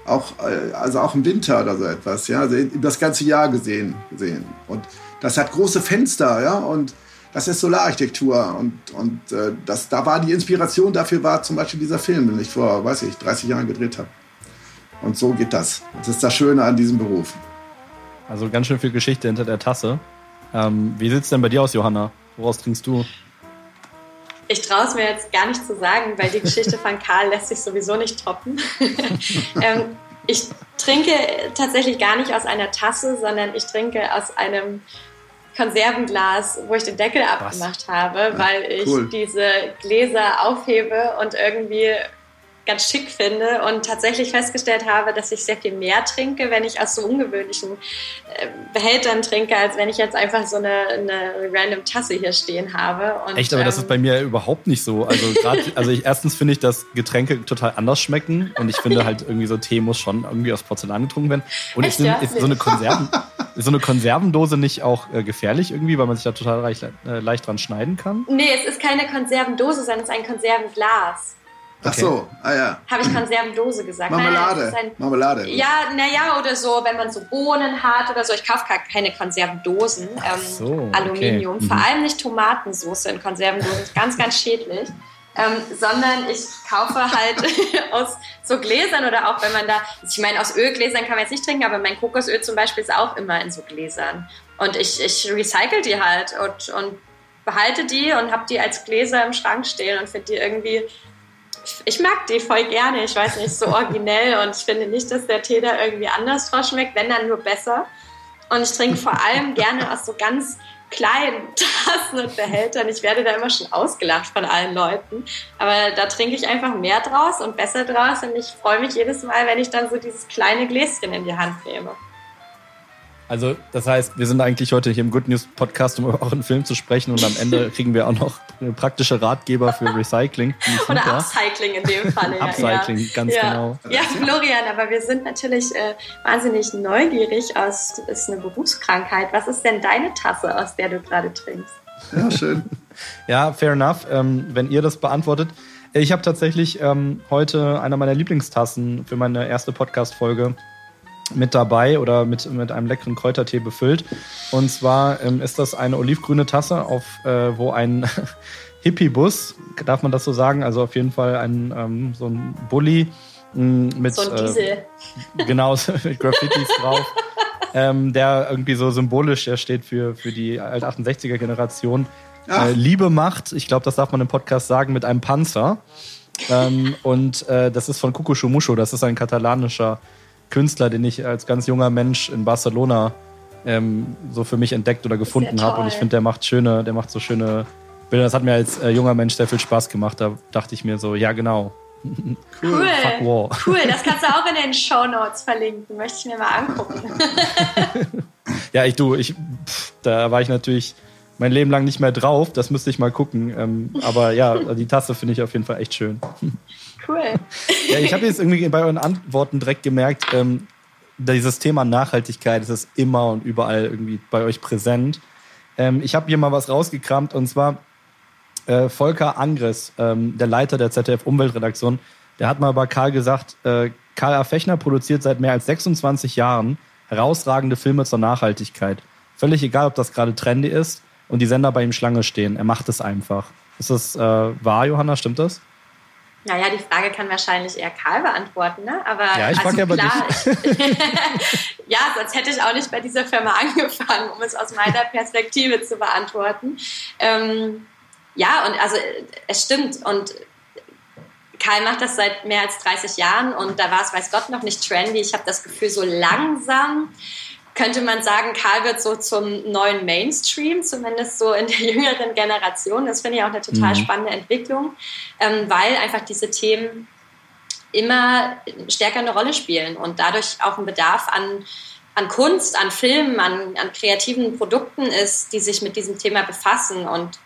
Auch, äh, also auch im Winter oder so etwas, ja, also das ganze Jahr gesehen, gesehen. Und das hat große Fenster, ja, und das ist Solararchitektur. Und, und äh, das, da war die Inspiration dafür, war zum Beispiel dieser Film, den ich vor, weiß ich, 30 Jahren gedreht habe. Und so geht das. Das ist das Schöne an diesem Beruf. Also ganz schön viel Geschichte hinter der Tasse. Ähm, wie sieht es denn bei dir aus, Johanna? Woraus trinkst du? Ich traue es mir jetzt gar nicht zu sagen, weil die Geschichte von Karl lässt sich sowieso nicht toppen. ähm, ich trinke tatsächlich gar nicht aus einer Tasse, sondern ich trinke aus einem Konservenglas, wo ich den Deckel abgemacht habe, weil ich cool. diese Gläser aufhebe und irgendwie ganz schick finde und tatsächlich festgestellt habe, dass ich sehr viel mehr trinke, wenn ich aus so ungewöhnlichen äh, Behältern trinke, als wenn ich jetzt einfach so eine, eine random Tasse hier stehen habe. Und, Echt, aber ähm, das ist ähm, bei mir überhaupt nicht so. Also gerade, also ich, erstens finde ich, dass Getränke total anders schmecken und ich finde halt irgendwie so Tee muss schon irgendwie aus Porzellan getrunken werden. Und Echt, ich finde, ja? so eine Konserven, Ist so eine Konservendose nicht auch äh, gefährlich irgendwie, weil man sich da total leicht, äh, leicht dran schneiden kann? Nee, es ist keine Konservendose, sondern es ist ein Konservenglas. Ach so, ah ja. Habe ich Konservendose gesagt? Marmelade. Nein, Marmelade. Ja, naja, oder so, wenn man so Bohnen hat oder so. Ich kaufe gar keine Konservendosen. Ähm, so, Aluminium. okay. Vor allem nicht Tomatensauce in Konservendosen. Ist ganz, ganz schädlich. Ähm, sondern ich kaufe halt aus so Gläsern oder auch wenn man da, ich meine, aus Ölgläsern kann man jetzt nicht trinken, aber mein Kokosöl zum Beispiel ist auch immer in so Gläsern. Und ich, ich recycle die halt und, und behalte die und habe die als Gläser im Schrank stehen und finde die irgendwie ich mag die voll gerne. Ich weiß nicht, so originell und ich finde nicht, dass der Tee da irgendwie anders draus schmeckt, wenn dann nur besser. Und ich trinke vor allem gerne aus so ganz kleinen Tassen und Behältern. Ich werde da immer schon ausgelacht von allen Leuten. Aber da trinke ich einfach mehr draus und besser draus. Und ich freue mich jedes Mal, wenn ich dann so dieses kleine Gläschen in die Hand nehme. Also, das heißt, wir sind eigentlich heute hier im Good News Podcast, um über euren Film zu sprechen und am Ende kriegen wir auch noch praktische Ratgeber für Recycling. Oder Upcycling in dem Fall. Ja, Upcycling, ja. ganz ja. genau. Ja, Florian, aber wir sind natürlich äh, wahnsinnig neugierig aus, ist eine Berufskrankheit. Was ist denn deine Tasse, aus der du gerade trinkst? Ja, schön. Ja, fair enough, ähm, wenn ihr das beantwortet. Ich habe tatsächlich ähm, heute eine meiner Lieblingstassen für meine erste Podcast-Folge mit dabei oder mit, mit einem leckeren Kräutertee befüllt. Und zwar ähm, ist das eine olivgrüne Tasse, auf äh, wo ein Hippie-Bus, darf man das so sagen, also auf jeden Fall ein ähm, so ein Bulli mh, mit so ein Diesel. Äh, genau mit Graffitis drauf. Ähm, der irgendwie so symbolisch der steht für, für die Alt-68er-Generation. Äh, Liebe macht, ich glaube, das darf man im Podcast sagen, mit einem Panzer. Ähm, und äh, das ist von Kukushumusho, das ist ein katalanischer Künstler, den ich als ganz junger Mensch in Barcelona ähm, so für mich entdeckt oder gefunden habe. Und ich finde, der macht schöne, der macht so schöne Bilder. Das hat mir als äh, junger Mensch sehr viel Spaß gemacht. Da dachte ich mir so, ja genau. Cool. Fuck war. Cool, das kannst du auch in den Show Notes verlinken. Möchte ich mir mal angucken. ja, ich du, ich, pff, da war ich natürlich mein Leben lang nicht mehr drauf. Das müsste ich mal gucken. Ähm, aber ja, die Tasse finde ich auf jeden Fall echt schön. Cool. Ja, ich habe jetzt irgendwie bei euren Antworten direkt gemerkt, ähm, dieses Thema Nachhaltigkeit das ist immer und überall irgendwie bei euch präsent. Ähm, ich habe hier mal was rausgekramt und zwar äh, Volker Angres, ähm, der Leiter der ZDF Umweltredaktion, der hat mal bei Karl gesagt, äh, Karl A. Fechner produziert seit mehr als 26 Jahren herausragende Filme zur Nachhaltigkeit. Völlig egal, ob das gerade trendy ist und die Sender bei ihm Schlange stehen. Er macht es einfach. Ist das äh, wahr, Johanna? Stimmt das? Naja, die Frage kann wahrscheinlich eher Karl beantworten, ne? Aber ja, ich also ja klar, ich, ja, sonst hätte ich auch nicht bei dieser Firma angefangen, um es aus meiner Perspektive zu beantworten. Ähm, ja, und also es stimmt. Und Karl macht das seit mehr als 30 Jahren und da war es, weiß Gott, noch nicht trendy. Ich habe das Gefühl, so langsam könnte man sagen, Karl wird so zum neuen Mainstream, zumindest so in der jüngeren Generation. Das finde ich auch eine total mhm. spannende Entwicklung, ähm, weil einfach diese Themen immer stärker eine Rolle spielen und dadurch auch ein Bedarf an, an Kunst, an Filmen, an, an kreativen Produkten ist, die sich mit diesem Thema befassen. Und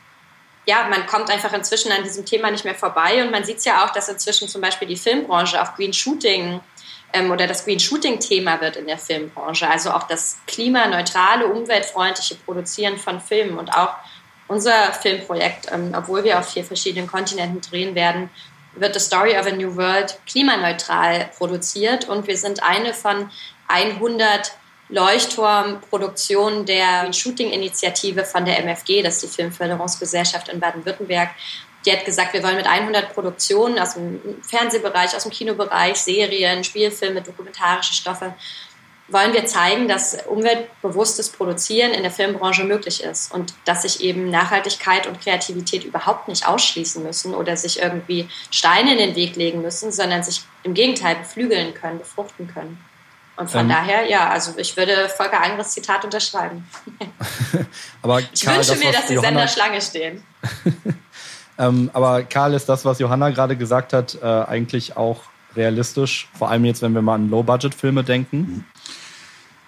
ja, man kommt einfach inzwischen an diesem Thema nicht mehr vorbei. Und man sieht es ja auch, dass inzwischen zum Beispiel die Filmbranche auf Green Shooting ähm, oder das Green Shooting Thema wird in der Filmbranche. Also auch das klimaneutrale, umweltfreundliche Produzieren von Filmen und auch unser Filmprojekt, ähm, obwohl wir auf vier verschiedenen Kontinenten drehen werden, wird The Story of a New World klimaneutral produziert und wir sind eine von 100 Leuchtturmproduktionen der Shooting-Initiative von der MFG, das ist die Filmförderungsgesellschaft in Baden-Württemberg, die hat gesagt, wir wollen mit 100 Produktionen aus dem Fernsehbereich, aus dem Kinobereich, Serien, Spielfilme, dokumentarische Stoffe, wollen wir zeigen, dass umweltbewusstes Produzieren in der Filmbranche möglich ist und dass sich eben Nachhaltigkeit und Kreativität überhaupt nicht ausschließen müssen oder sich irgendwie Steine in den Weg legen müssen, sondern sich im Gegenteil beflügeln können, befruchten können. Und von ähm, daher, ja, also ich würde Volker Angres Zitat unterschreiben. Aber ich Karl, wünsche das, mir, dass die Johanna, Sender Schlange stehen. ähm, aber Karl, ist das, was Johanna gerade gesagt hat, äh, eigentlich auch realistisch? Vor allem jetzt, wenn wir mal an Low-Budget-Filme denken?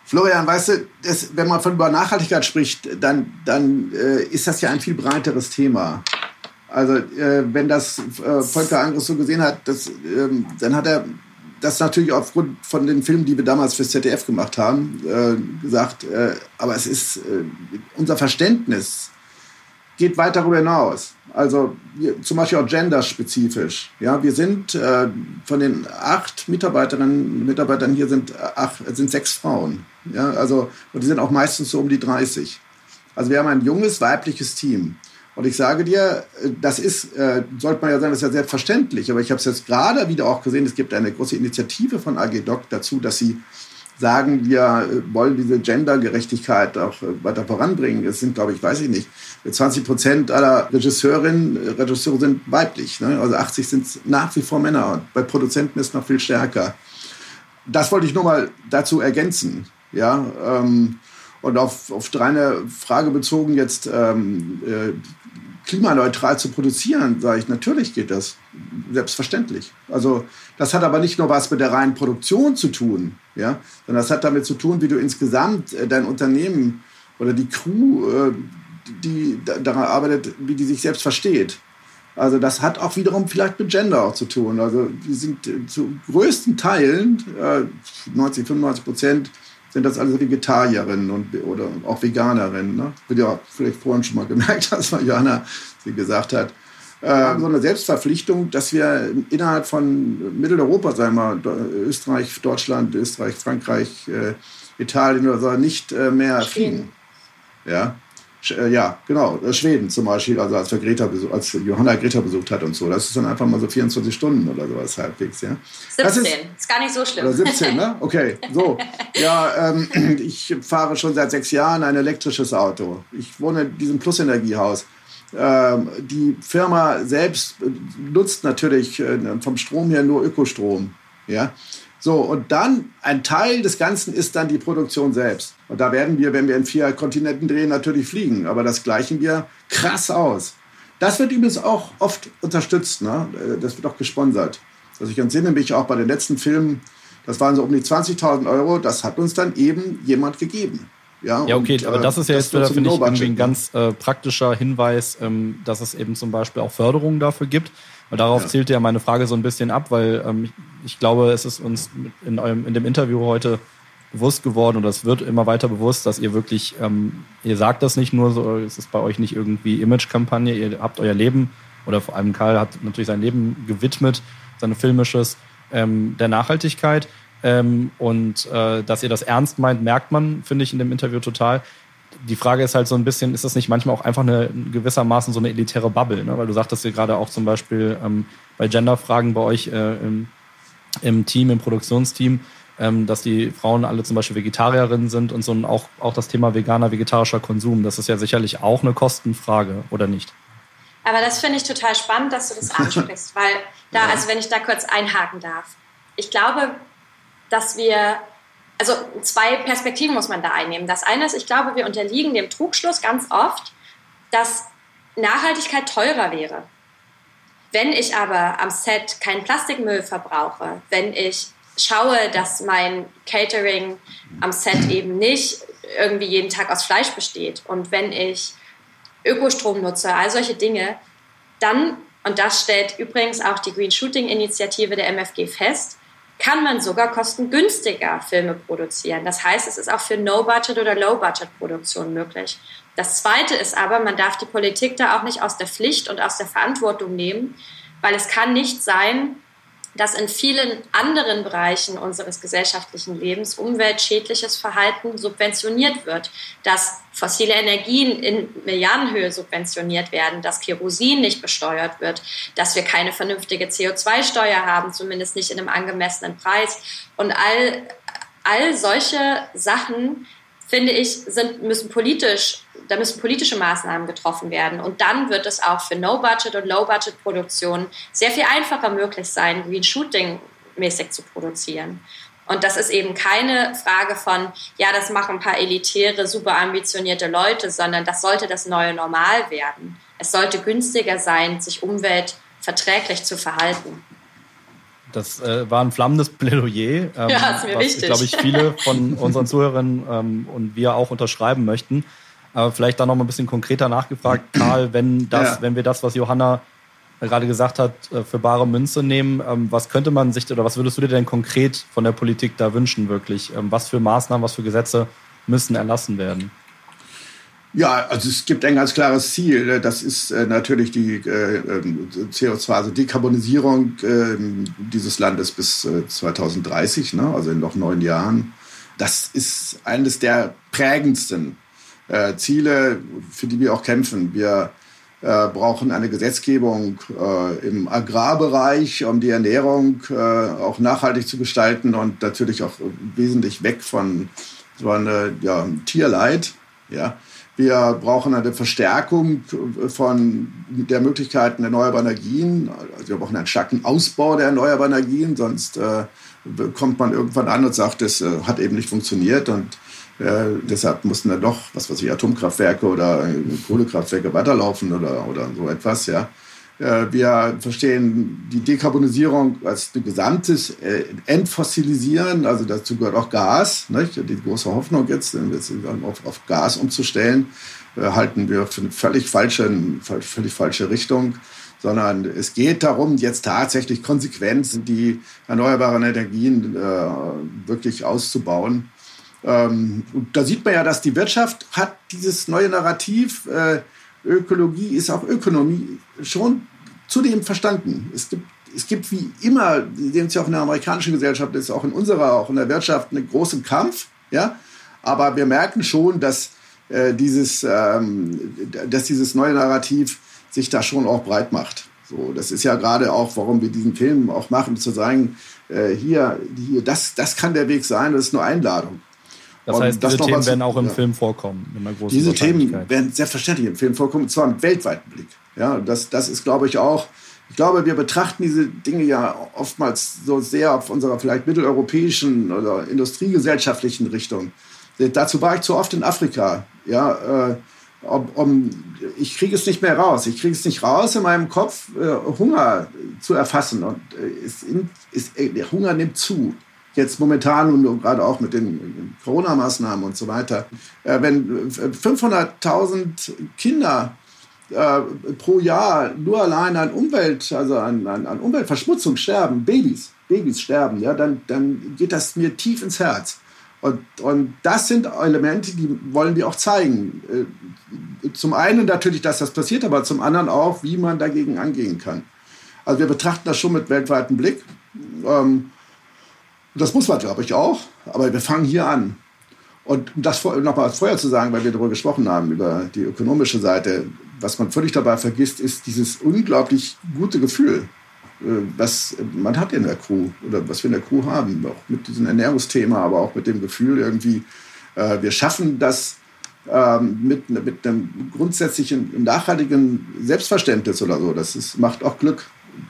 Florian, weißt du, das, wenn man von über Nachhaltigkeit spricht, dann, dann äh, ist das ja ein viel breiteres Thema. Also äh, wenn das äh, Volker Angres so gesehen hat, das, ähm, dann hat er das natürlich aufgrund von den Filmen, die wir damals fürs ZDF gemacht haben, äh, gesagt. Äh, aber es ist äh, unser Verständnis geht weit darüber hinaus. Also zum Beispiel auch genderspezifisch. Ja, wir sind äh, von den acht Mitarbeiterinnen und Mitarbeitern hier sind, acht, sind sechs Frauen. Ja, also, und die sind auch meistens so um die 30. Also wir haben ein junges weibliches Team. Und ich sage dir, äh, das ist, äh, sollte man ja sagen, das ist ja selbstverständlich. Aber ich habe es jetzt gerade wieder auch gesehen, es gibt eine große Initiative von AG Doc dazu, dass sie sagen, wir äh, wollen diese Gendergerechtigkeit auch äh, weiter voranbringen. Es sind, glaube ich, weiß ich nicht, 20 Prozent aller Regisseurinnen, Regisseure sind weiblich. Ne? Also 80 sind nach wie vor Männer. Und bei Produzenten ist es noch viel stärker. Das wollte ich nur mal dazu ergänzen. Ja, ähm, und auf, auf deine Frage bezogen jetzt ähm, äh, klimaneutral zu produzieren, sage ich, natürlich geht das. Selbstverständlich. Also das hat aber nicht nur was mit der reinen Produktion zu tun, ja, sondern das hat damit zu tun, wie du insgesamt äh, dein Unternehmen oder die Crew, äh, die daran arbeitet, wie die sich selbst versteht. Also das hat auch wiederum vielleicht mit Gender auch zu tun. Also die sind äh, zu größten Teilen, äh, 90, 95 Prozent, sind das alles Vegetarierinnen und, oder auch Veganerinnen. Ne? Wie du ja vielleicht vorhin schon mal gemerkt hast, weil Johanna sie gesagt hat. Äh, so eine Selbstverpflichtung, dass wir innerhalb von Mitteleuropa, sagen wir Österreich, Deutschland, Österreich, Frankreich, äh, Italien oder so, nicht äh, mehr fliegen. Ja. Äh, ja, genau, äh, Schweden zum Beispiel, also als, wir Greta als Johanna Greta besucht hat und so. Das ist dann einfach mal so 24 Stunden oder sowas halbwegs, ja. 17, das ist, ist gar nicht so schlimm. Oder 17, ne? Okay, so. Ja, ähm, ich fahre schon seit sechs Jahren ein elektrisches Auto. Ich wohne in diesem Plusenergiehaus. Ähm, die Firma selbst nutzt natürlich äh, vom Strom her nur Ökostrom, ja. So, und dann ein Teil des Ganzen ist dann die Produktion selbst. Und da werden wir, wenn wir in vier Kontinenten drehen, natürlich fliegen. Aber das gleichen wir krass aus. Das wird übrigens auch oft unterstützt. Ne? Das wird auch gesponsert. Also ich entsinne mich auch bei den letzten Filmen, das waren so um die 20.000 Euro. Das hat uns dann eben jemand gegeben. Ja, ja okay, und, aber das ist ja jetzt wieder, finde ich, irgendwie ein ganz äh, praktischer Hinweis, ähm, dass es eben zum Beispiel auch Förderungen dafür gibt. Weil darauf ja. zielte ja meine Frage so ein bisschen ab, weil ähm, ich, ich, glaube, es ist uns in, eurem, in dem Interview heute bewusst geworden und es wird immer weiter bewusst, dass ihr wirklich, ähm, ihr sagt das nicht nur so, es ist bei euch nicht irgendwie Image-Kampagne, ihr habt euer Leben oder vor allem Karl hat natürlich sein Leben gewidmet, sein filmisches, ähm, der Nachhaltigkeit. Ähm, und äh, dass ihr das ernst meint, merkt man, finde ich, in dem Interview total die Frage ist halt so ein bisschen, ist das nicht manchmal auch einfach eine gewissermaßen so eine elitäre Bubble? Ne? Weil du sagtest ja gerade auch zum Beispiel ähm, bei Genderfragen bei euch äh, im, im, Team, im Produktionsteam, ähm, dass die Frauen alle zum Beispiel Vegetarierinnen sind und so und auch, auch das Thema veganer, vegetarischer Konsum. Das ist ja sicherlich auch eine Kostenfrage, oder nicht? Aber das finde ich total spannend, dass du das ansprichst, weil da, also wenn ich da kurz einhaken darf. Ich glaube, dass wir also zwei Perspektiven muss man da einnehmen. Das eine ist, ich glaube, wir unterliegen dem Trugschluss ganz oft, dass Nachhaltigkeit teurer wäre. Wenn ich aber am Set keinen Plastikmüll verbrauche, wenn ich schaue, dass mein Catering am Set eben nicht irgendwie jeden Tag aus Fleisch besteht und wenn ich Ökostrom nutze, all solche Dinge, dann, und das stellt übrigens auch die Green Shooting Initiative der MFG fest, kann man sogar kostengünstiger Filme produzieren. Das heißt, es ist auch für No-Budget- oder Low-Budget-Produktion möglich. Das Zweite ist aber, man darf die Politik da auch nicht aus der Pflicht und aus der Verantwortung nehmen, weil es kann nicht sein, dass in vielen anderen Bereichen unseres gesellschaftlichen Lebens umweltschädliches Verhalten subventioniert wird, dass fossile Energien in Milliardenhöhe subventioniert werden, dass Kerosin nicht besteuert wird, dass wir keine vernünftige CO2-Steuer haben, zumindest nicht in einem angemessenen Preis. Und all, all solche Sachen, finde ich, sind, müssen politisch da müssen politische Maßnahmen getroffen werden. Und dann wird es auch für No-Budget- und Low-Budget-Produktionen sehr viel einfacher möglich sein, Green Shooting mäßig zu produzieren. Und das ist eben keine Frage von, ja, das machen ein paar elitäre, super ambitionierte Leute, sondern das sollte das neue Normal werden. Es sollte günstiger sein, sich umweltverträglich zu verhalten. Das äh, war ein flammendes Plädoyer, ähm, ja, ist mir was, glaube ich, viele von unseren Zuhörern ähm, und wir auch unterschreiben möchten. Aber vielleicht da noch mal ein bisschen konkreter nachgefragt, Karl, wenn das, ja. wenn wir das, was Johanna gerade gesagt hat, äh, für bare Münze nehmen, ähm, was könnte man sich oder was würdest du dir denn konkret von der Politik da wünschen wirklich? Ähm, was für Maßnahmen, was für Gesetze müssen erlassen werden? Ja, also es gibt ein ganz klares Ziel. Das ist äh, natürlich die äh, ähm, CO2, also Dekarbonisierung äh, dieses Landes bis 2030, ne? also in noch neun Jahren. Das ist eines der prägendsten äh, Ziele, für die wir auch kämpfen. Wir äh, brauchen eine Gesetzgebung äh, im Agrarbereich, um die Ernährung auch nachhaltig zu gestalten und natürlich auch wesentlich weg von so einer ja, Tierleid. Ja. Wir brauchen eine Verstärkung von der Möglichkeiten erneuerbarer Energien. Also wir brauchen einen starken Ausbau der erneuerbaren Energien, sonst äh, kommt man irgendwann an und sagt, das äh, hat eben nicht funktioniert und äh, deshalb mussten dann doch, was weiß ich, Atomkraftwerke oder Kohlekraftwerke weiterlaufen oder, oder so etwas, ja. Äh, wir verstehen die Dekarbonisierung als ein gesamtes äh, Entfossilisieren, also dazu gehört auch Gas. Nicht? Die große Hoffnung jetzt, auf, Gas umzustellen, äh, halten wir für eine völlig falsche, völlig falsche Richtung sondern es geht darum, jetzt tatsächlich konsequent die erneuerbaren Energien wirklich auszubauen. Ähm, und da sieht man ja, dass die Wirtschaft hat dieses neue Narrativ, äh, Ökologie ist auch Ökonomie, schon zudem verstanden. Es gibt, es gibt wie immer, Sie sehen es ja auch in der amerikanischen Gesellschaft, ist auch in unserer, auch in der Wirtschaft, einen großen Kampf. Ja? Aber wir merken schon, dass, äh, dieses, ähm, dass dieses neue Narrativ sich da schon auch breit macht. So, das ist ja gerade auch, warum wir diesen Film auch machen, zu sagen, äh, hier, hier das, das kann der Weg sein, das ist nur Einladung. Das heißt, diese Themen werden auch im ja. Film vorkommen. diese Themen werden selbstverständlich im Film vorkommen, und zwar im weltweiten Blick. Ja, das, das ist, glaube ich, auch, ich glaube, wir betrachten diese Dinge ja oftmals so sehr auf unserer vielleicht mitteleuropäischen oder industriegesellschaftlichen Richtung. Dazu war ich zu oft in Afrika. Ja, äh, um, um, ich kriege es nicht mehr raus. Ich kriege es nicht raus in meinem Kopf, äh, Hunger zu erfassen. Und äh, es, es, äh, der Hunger nimmt zu jetzt momentan und gerade auch mit den Corona-Maßnahmen und so weiter, äh, wenn 500.000 Kinder äh, pro Jahr nur allein an Umwelt, also an, an, an, Umweltverschmutzung sterben, Babys, Babys sterben, ja, dann, dann geht das mir tief ins Herz. Und, und das sind Elemente, die wollen wir auch zeigen. Äh, zum einen natürlich, dass das passiert, aber zum anderen auch, wie man dagegen angehen kann. Also wir betrachten das schon mit weltweitem Blick. Ähm, das muss man, glaube ich, auch. Aber wir fangen hier an. Und um das nochmal vorher zu sagen, weil wir darüber gesprochen haben, über die ökonomische Seite, was man völlig dabei vergisst, ist dieses unglaublich gute Gefühl, äh, was man hat in der Crew oder was wir in der Crew haben, auch mit diesem Ernährungsthema, aber auch mit dem Gefühl irgendwie, äh, wir schaffen das ähm, mit, mit einem grundsätzlichen nachhaltigen Selbstverständnis oder so. Das ist, macht auch Glück.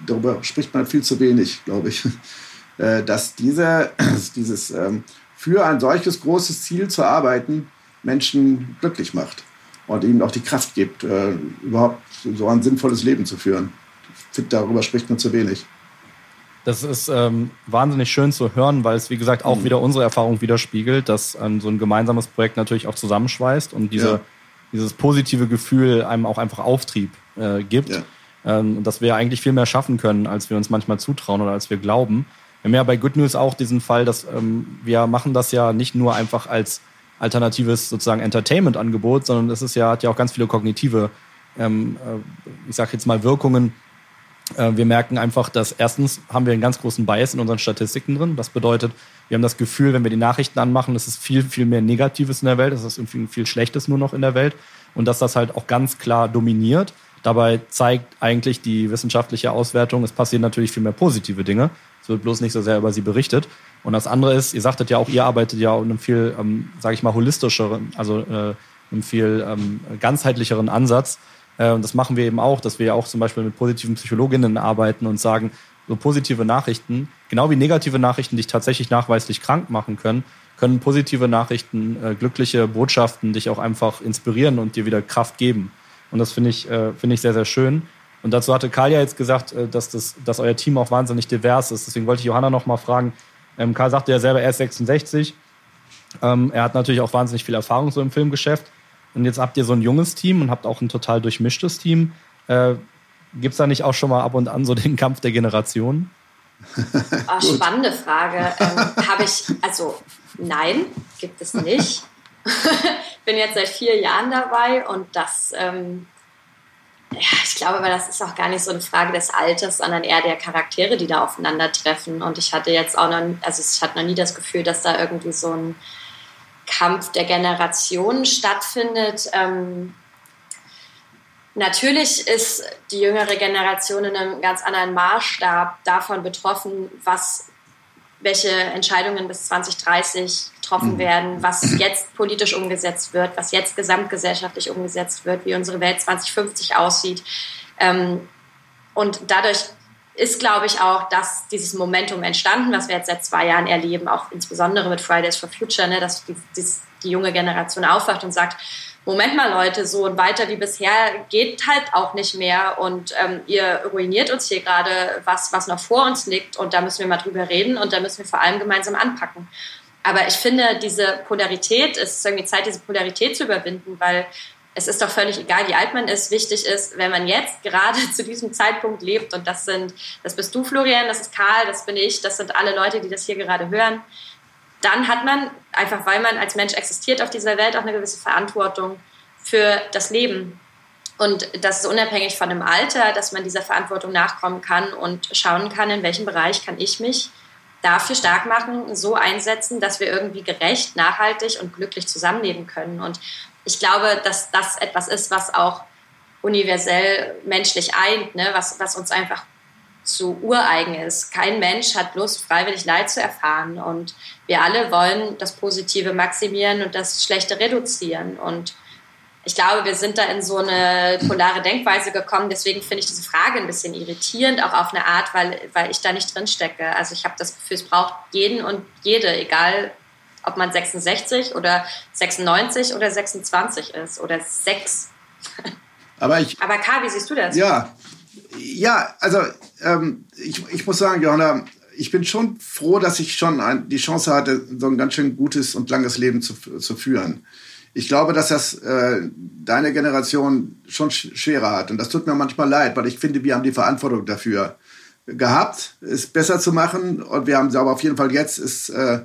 Darüber spricht man viel zu wenig, glaube ich. Äh, dass diese, dieses ähm, für ein solches großes Ziel zu arbeiten Menschen glücklich macht und ihnen auch die Kraft gibt, äh, überhaupt so ein sinnvolles Leben zu führen. Ich finde, darüber spricht man zu wenig. Das ist ähm, wahnsinnig schön zu hören, weil es, wie gesagt, auch mhm. wieder unsere Erfahrung widerspiegelt, dass ähm, so ein gemeinsames Projekt natürlich auch zusammenschweißt und diese, ja. dieses positive Gefühl einem auch einfach Auftrieb äh, gibt. Ja. Ähm, dass wir eigentlich viel mehr schaffen können, als wir uns manchmal zutrauen oder als wir glauben. Wir haben ja bei Good News auch diesen Fall, dass ähm, wir machen das ja nicht nur einfach als alternatives sozusagen Entertainment-Angebot, sondern es ist ja, hat ja auch ganz viele kognitive, ähm, äh, ich sag jetzt mal, Wirkungen. Äh, wir merken einfach, dass erstens haben wir einen ganz großen Bias in unseren Statistiken drin. Das bedeutet, wir haben das Gefühl, wenn wir die Nachrichten anmachen, es ist viel, viel mehr Negatives in der Welt, es ist irgendwie viel Schlechtes nur noch in der Welt und dass das halt auch ganz klar dominiert. Dabei zeigt eigentlich die wissenschaftliche Auswertung, es passieren natürlich viel mehr positive Dinge. Es wird bloß nicht so sehr über sie berichtet. Und das andere ist, ihr sagtet ja auch, ihr arbeitet ja in einem viel, ähm, sage ich mal, holistischeren, also äh, einem viel ähm, ganzheitlicheren Ansatz. Äh, und das machen wir eben auch, dass wir ja auch zum Beispiel mit positiven Psychologinnen arbeiten und sagen, so positive Nachrichten, genau wie negative Nachrichten dich tatsächlich nachweislich krank machen können, können positive Nachrichten, äh, glückliche Botschaften dich auch einfach inspirieren und dir wieder Kraft geben. Und das finde ich, äh, finde ich sehr, sehr schön. Und dazu hatte Karl ja jetzt gesagt, äh, dass, das, dass euer Team auch wahnsinnig divers ist. Deswegen wollte ich Johanna noch mal fragen. Ähm, Karl sagte ja selber, er ist 66. Ähm, er hat natürlich auch wahnsinnig viel Erfahrung so im Filmgeschäft. Und jetzt habt ihr so ein junges Team und habt auch ein total durchmischtes Team. Äh, Gibt es da nicht auch schon mal ab und an so den Kampf der Generationen? Oh, spannende Frage. Ähm, Habe ich, also nein, gibt es nicht. bin jetzt seit vier Jahren dabei und das, ähm, ja, ich glaube, aber das ist auch gar nicht so eine Frage des Alters, sondern eher der Charaktere, die da aufeinandertreffen. Und ich hatte jetzt auch noch, also ich hatte noch nie das Gefühl, dass da irgendwie so ein Kampf der Generationen stattfindet. Ähm, Natürlich ist die jüngere Generation in einem ganz anderen Maßstab davon betroffen, was, welche Entscheidungen bis 2030 getroffen mhm. werden, was jetzt politisch umgesetzt wird, was jetzt gesamtgesellschaftlich umgesetzt wird, wie unsere Welt 2050 aussieht. Ähm, und dadurch ist, glaube ich, auch dass dieses Momentum entstanden, was wir jetzt seit zwei Jahren erleben, auch insbesondere mit Fridays for Future, ne, dass die, die, die junge Generation aufwacht und sagt, Moment mal, Leute, so und weiter wie bisher geht halt auch nicht mehr und ähm, ihr ruiniert uns hier gerade was, was noch vor uns liegt und da müssen wir mal drüber reden und da müssen wir vor allem gemeinsam anpacken. Aber ich finde, diese Polarität, es ist irgendwie Zeit, diese Polarität zu überwinden, weil es ist doch völlig egal, wie alt man ist. Wichtig ist, wenn man jetzt gerade zu diesem Zeitpunkt lebt und das sind, das bist du, Florian, das ist Karl, das bin ich, das sind alle Leute, die das hier gerade hören dann hat man, einfach weil man als Mensch existiert auf dieser Welt, auch eine gewisse Verantwortung für das Leben. Und das ist unabhängig von dem Alter, dass man dieser Verantwortung nachkommen kann und schauen kann, in welchem Bereich kann ich mich dafür stark machen, so einsetzen, dass wir irgendwie gerecht, nachhaltig und glücklich zusammenleben können. Und ich glaube, dass das etwas ist, was auch universell menschlich eint, ne? was, was uns einfach zu ureigen ist. Kein Mensch hat Lust, freiwillig Leid zu erfahren. Und wir alle wollen das Positive maximieren und das Schlechte reduzieren. Und ich glaube, wir sind da in so eine polare Denkweise gekommen. Deswegen finde ich diese Frage ein bisschen irritierend, auch auf eine Art, weil, weil ich da nicht drin stecke. Also ich habe das Gefühl, es braucht jeden und jede, egal ob man 66 oder 96 oder 26 ist oder 6. Aber, ich, Aber K, wie siehst du das? Ja, ja, also ähm, ich, ich muss sagen, Johanna, ich bin schon froh, dass ich schon ein, die Chance hatte, so ein ganz schön gutes und langes Leben zu, zu führen. Ich glaube, dass das äh, deine Generation schon schwerer hat. Und das tut mir manchmal leid, weil ich finde, wir haben die Verantwortung dafür gehabt, es besser zu machen. Und wir haben aber auf jeden Fall jetzt, ist äh,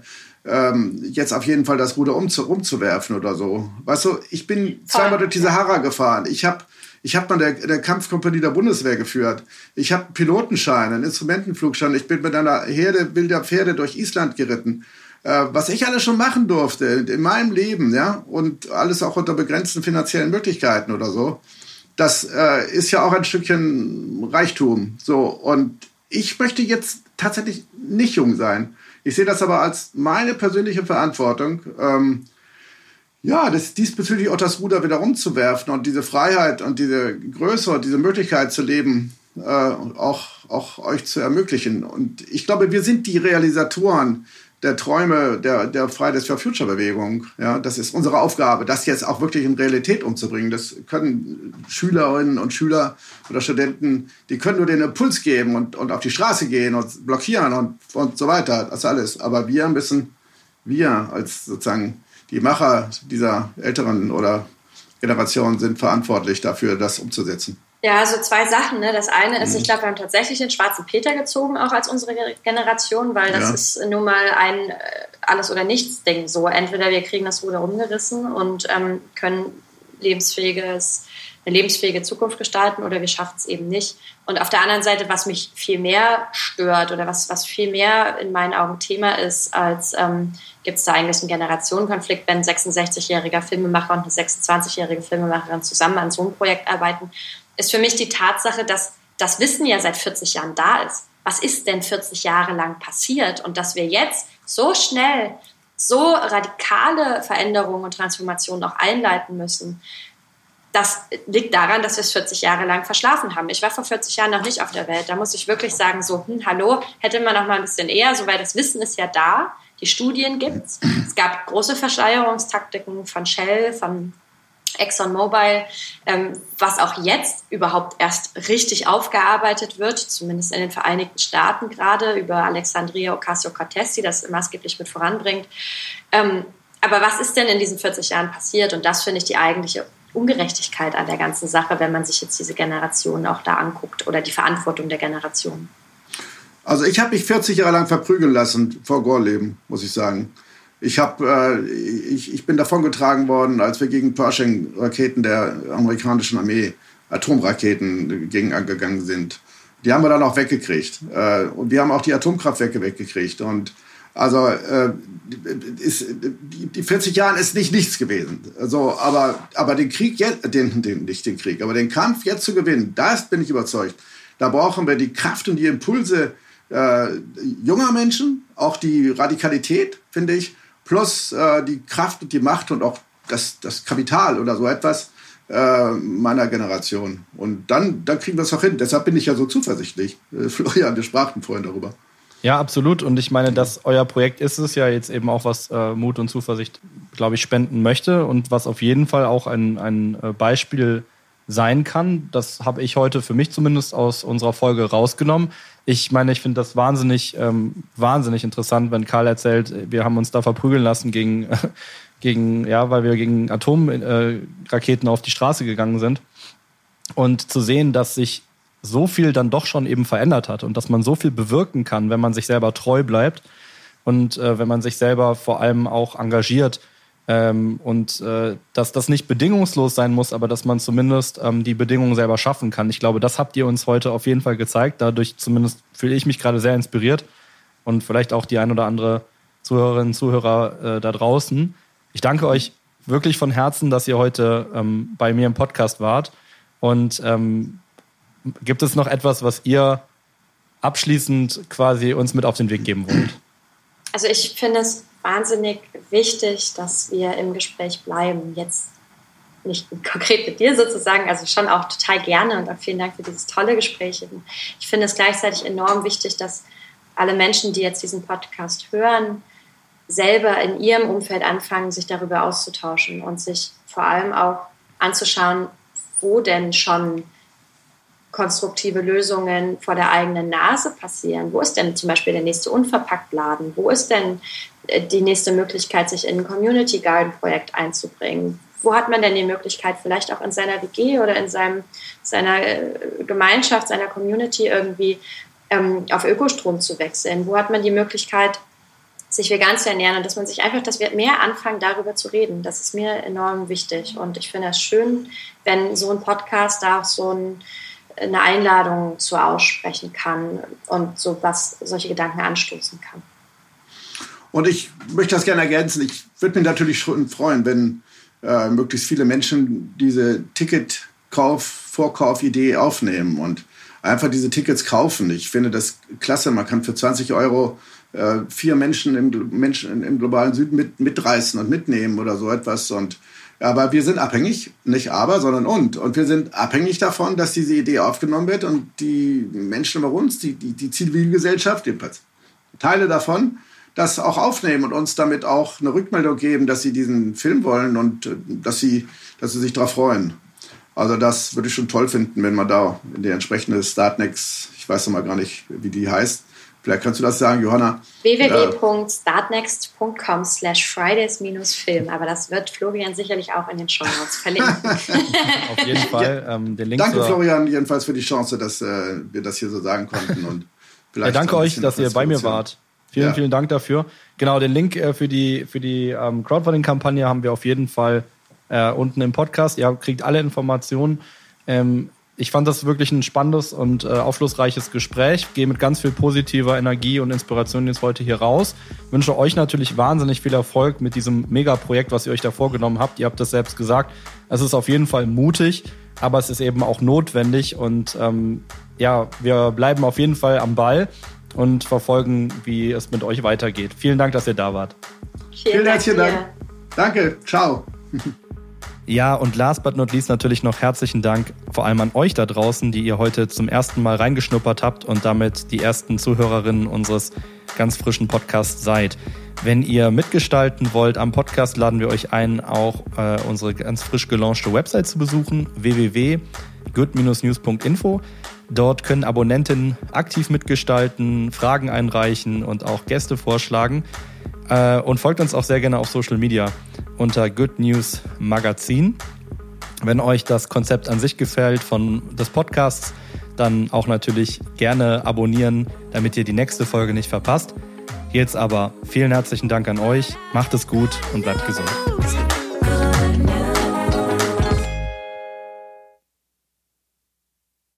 ähm, jetzt auf jeden Fall das Ruder umzu, umzuwerfen oder so. Weißt du, ich bin zweimal durch die Sahara gefahren. Ich habe ich habe mal der, der Kampfkompanie der Bundeswehr geführt. Ich habe Pilotenschein, einen Instrumentenflugschein. Ich bin mit einer Herde wilder Pferde durch Island geritten. Äh, was ich alles schon machen durfte in meinem Leben, ja, und alles auch unter begrenzten finanziellen Möglichkeiten oder so. Das äh, ist ja auch ein Stückchen Reichtum. So und ich möchte jetzt tatsächlich nicht jung sein. Ich sehe das aber als meine persönliche Verantwortung. Ähm, ja, das, diesbezüglich auch das Ruder wieder umzuwerfen und diese Freiheit und diese Größe und diese Möglichkeit zu leben, äh, auch, auch euch zu ermöglichen. Und ich glaube, wir sind die Realisatoren der Träume der, der Fridays for Future Bewegung. Ja, das ist unsere Aufgabe, das jetzt auch wirklich in Realität umzubringen. Das können Schülerinnen und Schüler oder Studenten, die können nur den Impuls geben und, und auf die Straße gehen und blockieren und, und so weiter. Das alles. Aber wir müssen, wir als sozusagen die Macher dieser älteren oder Generation sind verantwortlich dafür, das umzusetzen. Ja, so zwei Sachen. Ne? Das eine ist, mhm. ich glaube, wir haben tatsächlich den schwarzen Peter gezogen, auch als unsere Generation, weil das ja. ist nun mal ein äh, Alles- oder Nichts-Ding. So, entweder wir kriegen das Ruder rumgerissen und ähm, können lebensfähiges eine lebensfähige Zukunft gestalten oder wir schaffen es eben nicht. Und auf der anderen Seite, was mich viel mehr stört oder was, was viel mehr in meinen Augen Thema ist, als ähm, gibt es da eigentlich einen Generationenkonflikt, wenn ein 66-jähriger Filmemacher und eine 26-jährige Filmemacherin zusammen an so einem Projekt arbeiten, ist für mich die Tatsache, dass das Wissen ja seit 40 Jahren da ist. Was ist denn 40 Jahre lang passiert? Und dass wir jetzt so schnell so radikale Veränderungen und Transformationen auch einleiten müssen, das liegt daran, dass wir es 40 Jahre lang verschlafen haben. Ich war vor 40 Jahren noch nicht auf der Welt. Da muss ich wirklich sagen, so, hm, hallo, hätte man noch mal ein bisschen eher, so, weil das Wissen ist ja da, die Studien gibt's. Es gab große Verschleierungstaktiken von Shell, von ExxonMobil, ähm, was auch jetzt überhaupt erst richtig aufgearbeitet wird, zumindest in den Vereinigten Staaten gerade, über Alexandria Ocasio-Cortez, die das maßgeblich mit voranbringt. Ähm, aber was ist denn in diesen 40 Jahren passiert? Und das finde ich die eigentliche Ungerechtigkeit an der ganzen Sache, wenn man sich jetzt diese Generation auch da anguckt oder die Verantwortung der Generation. Also ich habe mich 40 Jahre lang verprügeln lassen vor Gorleben, muss ich sagen. Ich, hab, äh, ich, ich bin davongetragen worden, als wir gegen Pershing-Raketen der amerikanischen Armee, Atomraketen gegen angegangen sind. Die haben wir dann auch weggekriegt. Äh, und wir haben auch die Atomkraftwerke weggekriegt. Und also äh, ist, die 40 Jahre ist nicht nichts gewesen. Also, aber, aber den Krieg jetzt, den, den, nicht den Krieg, aber den Kampf jetzt zu gewinnen, das bin ich überzeugt. Da brauchen wir die Kraft und die Impulse äh, junger Menschen, auch die Radikalität, finde ich, plus äh, die Kraft und die Macht und auch das, das Kapital oder so etwas äh, meiner Generation. Und dann, dann kriegen wir es auch hin. Deshalb bin ich ja so zuversichtlich. Äh, Florian, wir sprachen vorhin darüber. Ja, absolut. Und ich meine, dass euer Projekt ist es ja jetzt eben auch, was äh, Mut und Zuversicht, glaube ich, spenden möchte und was auf jeden Fall auch ein, ein äh, Beispiel sein kann. Das habe ich heute für mich zumindest aus unserer Folge rausgenommen. Ich meine, ich finde das wahnsinnig, ähm, wahnsinnig interessant, wenn Karl erzählt, wir haben uns da verprügeln lassen gegen, gegen ja, weil wir gegen Atomraketen äh, auf die Straße gegangen sind. Und zu sehen, dass sich so viel dann doch schon eben verändert hat und dass man so viel bewirken kann, wenn man sich selber treu bleibt und äh, wenn man sich selber vor allem auch engagiert ähm, und äh, dass das nicht bedingungslos sein muss, aber dass man zumindest ähm, die Bedingungen selber schaffen kann. Ich glaube, das habt ihr uns heute auf jeden Fall gezeigt. Dadurch zumindest fühle ich mich gerade sehr inspiriert und vielleicht auch die ein oder andere Zuhörerinnen und Zuhörer äh, da draußen. Ich danke euch wirklich von Herzen, dass ihr heute ähm, bei mir im Podcast wart und ähm, Gibt es noch etwas, was ihr abschließend quasi uns mit auf den Weg geben wollt? Also ich finde es wahnsinnig wichtig, dass wir im Gespräch bleiben. Jetzt nicht konkret mit dir sozusagen, also schon auch total gerne und auch vielen Dank für dieses tolle Gespräch. Ich finde es gleichzeitig enorm wichtig, dass alle Menschen, die jetzt diesen Podcast hören, selber in ihrem Umfeld anfangen, sich darüber auszutauschen und sich vor allem auch anzuschauen, wo denn schon konstruktive Lösungen vor der eigenen Nase passieren? Wo ist denn zum Beispiel der nächste Unverpacktladen? Wo ist denn äh, die nächste Möglichkeit, sich in ein Community Garden Projekt einzubringen? Wo hat man denn die Möglichkeit, vielleicht auch in seiner WG oder in seinem, seiner äh, Gemeinschaft, seiner Community irgendwie ähm, auf Ökostrom zu wechseln? Wo hat man die Möglichkeit, sich vegan zu ernähren und dass man sich einfach, dass wir mehr anfangen, darüber zu reden. Das ist mir enorm wichtig und ich finde es schön, wenn so ein Podcast da auch so ein eine Einladung zu aussprechen kann und so was solche Gedanken anstoßen kann. Und ich möchte das gerne ergänzen. Ich würde mich natürlich schon freuen, wenn äh, möglichst viele Menschen diese Ticketkauf, Vorkaufidee aufnehmen und einfach diese Tickets kaufen. Ich finde das klasse. Man kann für 20 Euro äh, vier Menschen im, Menschen im globalen Süden mit, mitreißen und mitnehmen oder so etwas. Und aber wir sind abhängig, nicht aber, sondern und. Und wir sind abhängig davon, dass diese Idee aufgenommen wird und die Menschen bei uns, die, die, die Zivilgesellschaft, jedenfalls Teile davon, das auch aufnehmen und uns damit auch eine Rückmeldung geben, dass sie diesen Film wollen und äh, dass sie, dass sie sich darauf freuen. Also das würde ich schon toll finden, wenn man da in die entsprechende Startnext, ich weiß noch mal gar nicht, wie die heißt, Vielleicht kannst du das sagen, Johanna. www.startnext.com slash Fridays-Film. Aber das wird Florian sicherlich auch in den Show Notes verlinken. Auf jeden Fall. Ähm, den Link danke, Florian, jedenfalls für die Chance, dass äh, wir das hier so sagen konnten. Und vielleicht ja, danke euch, dass ihr bei mir wart. Vielen, ja. vielen Dank dafür. Genau, den Link äh, für die, für die ähm, Crowdfunding-Kampagne haben wir auf jeden Fall äh, unten im Podcast. Ihr kriegt alle Informationen. Ähm, ich fand das wirklich ein spannendes und äh, aufschlussreiches Gespräch. Gehe mit ganz viel positiver Energie und Inspiration jetzt heute hier raus. Wünsche euch natürlich wahnsinnig viel Erfolg mit diesem Megaprojekt, was ihr euch da vorgenommen habt. Ihr habt das selbst gesagt. Es ist auf jeden Fall mutig, aber es ist eben auch notwendig. Und ähm, ja, wir bleiben auf jeden Fall am Ball und verfolgen, wie es mit euch weitergeht. Vielen Dank, dass ihr da wart. Vielen, Vielen herzlichen Dank. Danke. Ciao. Ja, und last but not least natürlich noch herzlichen Dank vor allem an euch da draußen, die ihr heute zum ersten Mal reingeschnuppert habt und damit die ersten Zuhörerinnen unseres ganz frischen Podcasts seid. Wenn ihr mitgestalten wollt am Podcast, laden wir euch ein, auch äh, unsere ganz frisch gelaunchte Website zu besuchen, www.good-news.info. Dort können Abonnentinnen aktiv mitgestalten, Fragen einreichen und auch Gäste vorschlagen. Äh, und folgt uns auch sehr gerne auf Social Media unter Good News Magazin. Wenn euch das Konzept an sich gefällt von des Podcasts, dann auch natürlich gerne abonnieren, damit ihr die nächste Folge nicht verpasst. Jetzt aber vielen herzlichen Dank an euch. Macht es gut und bleibt gesund.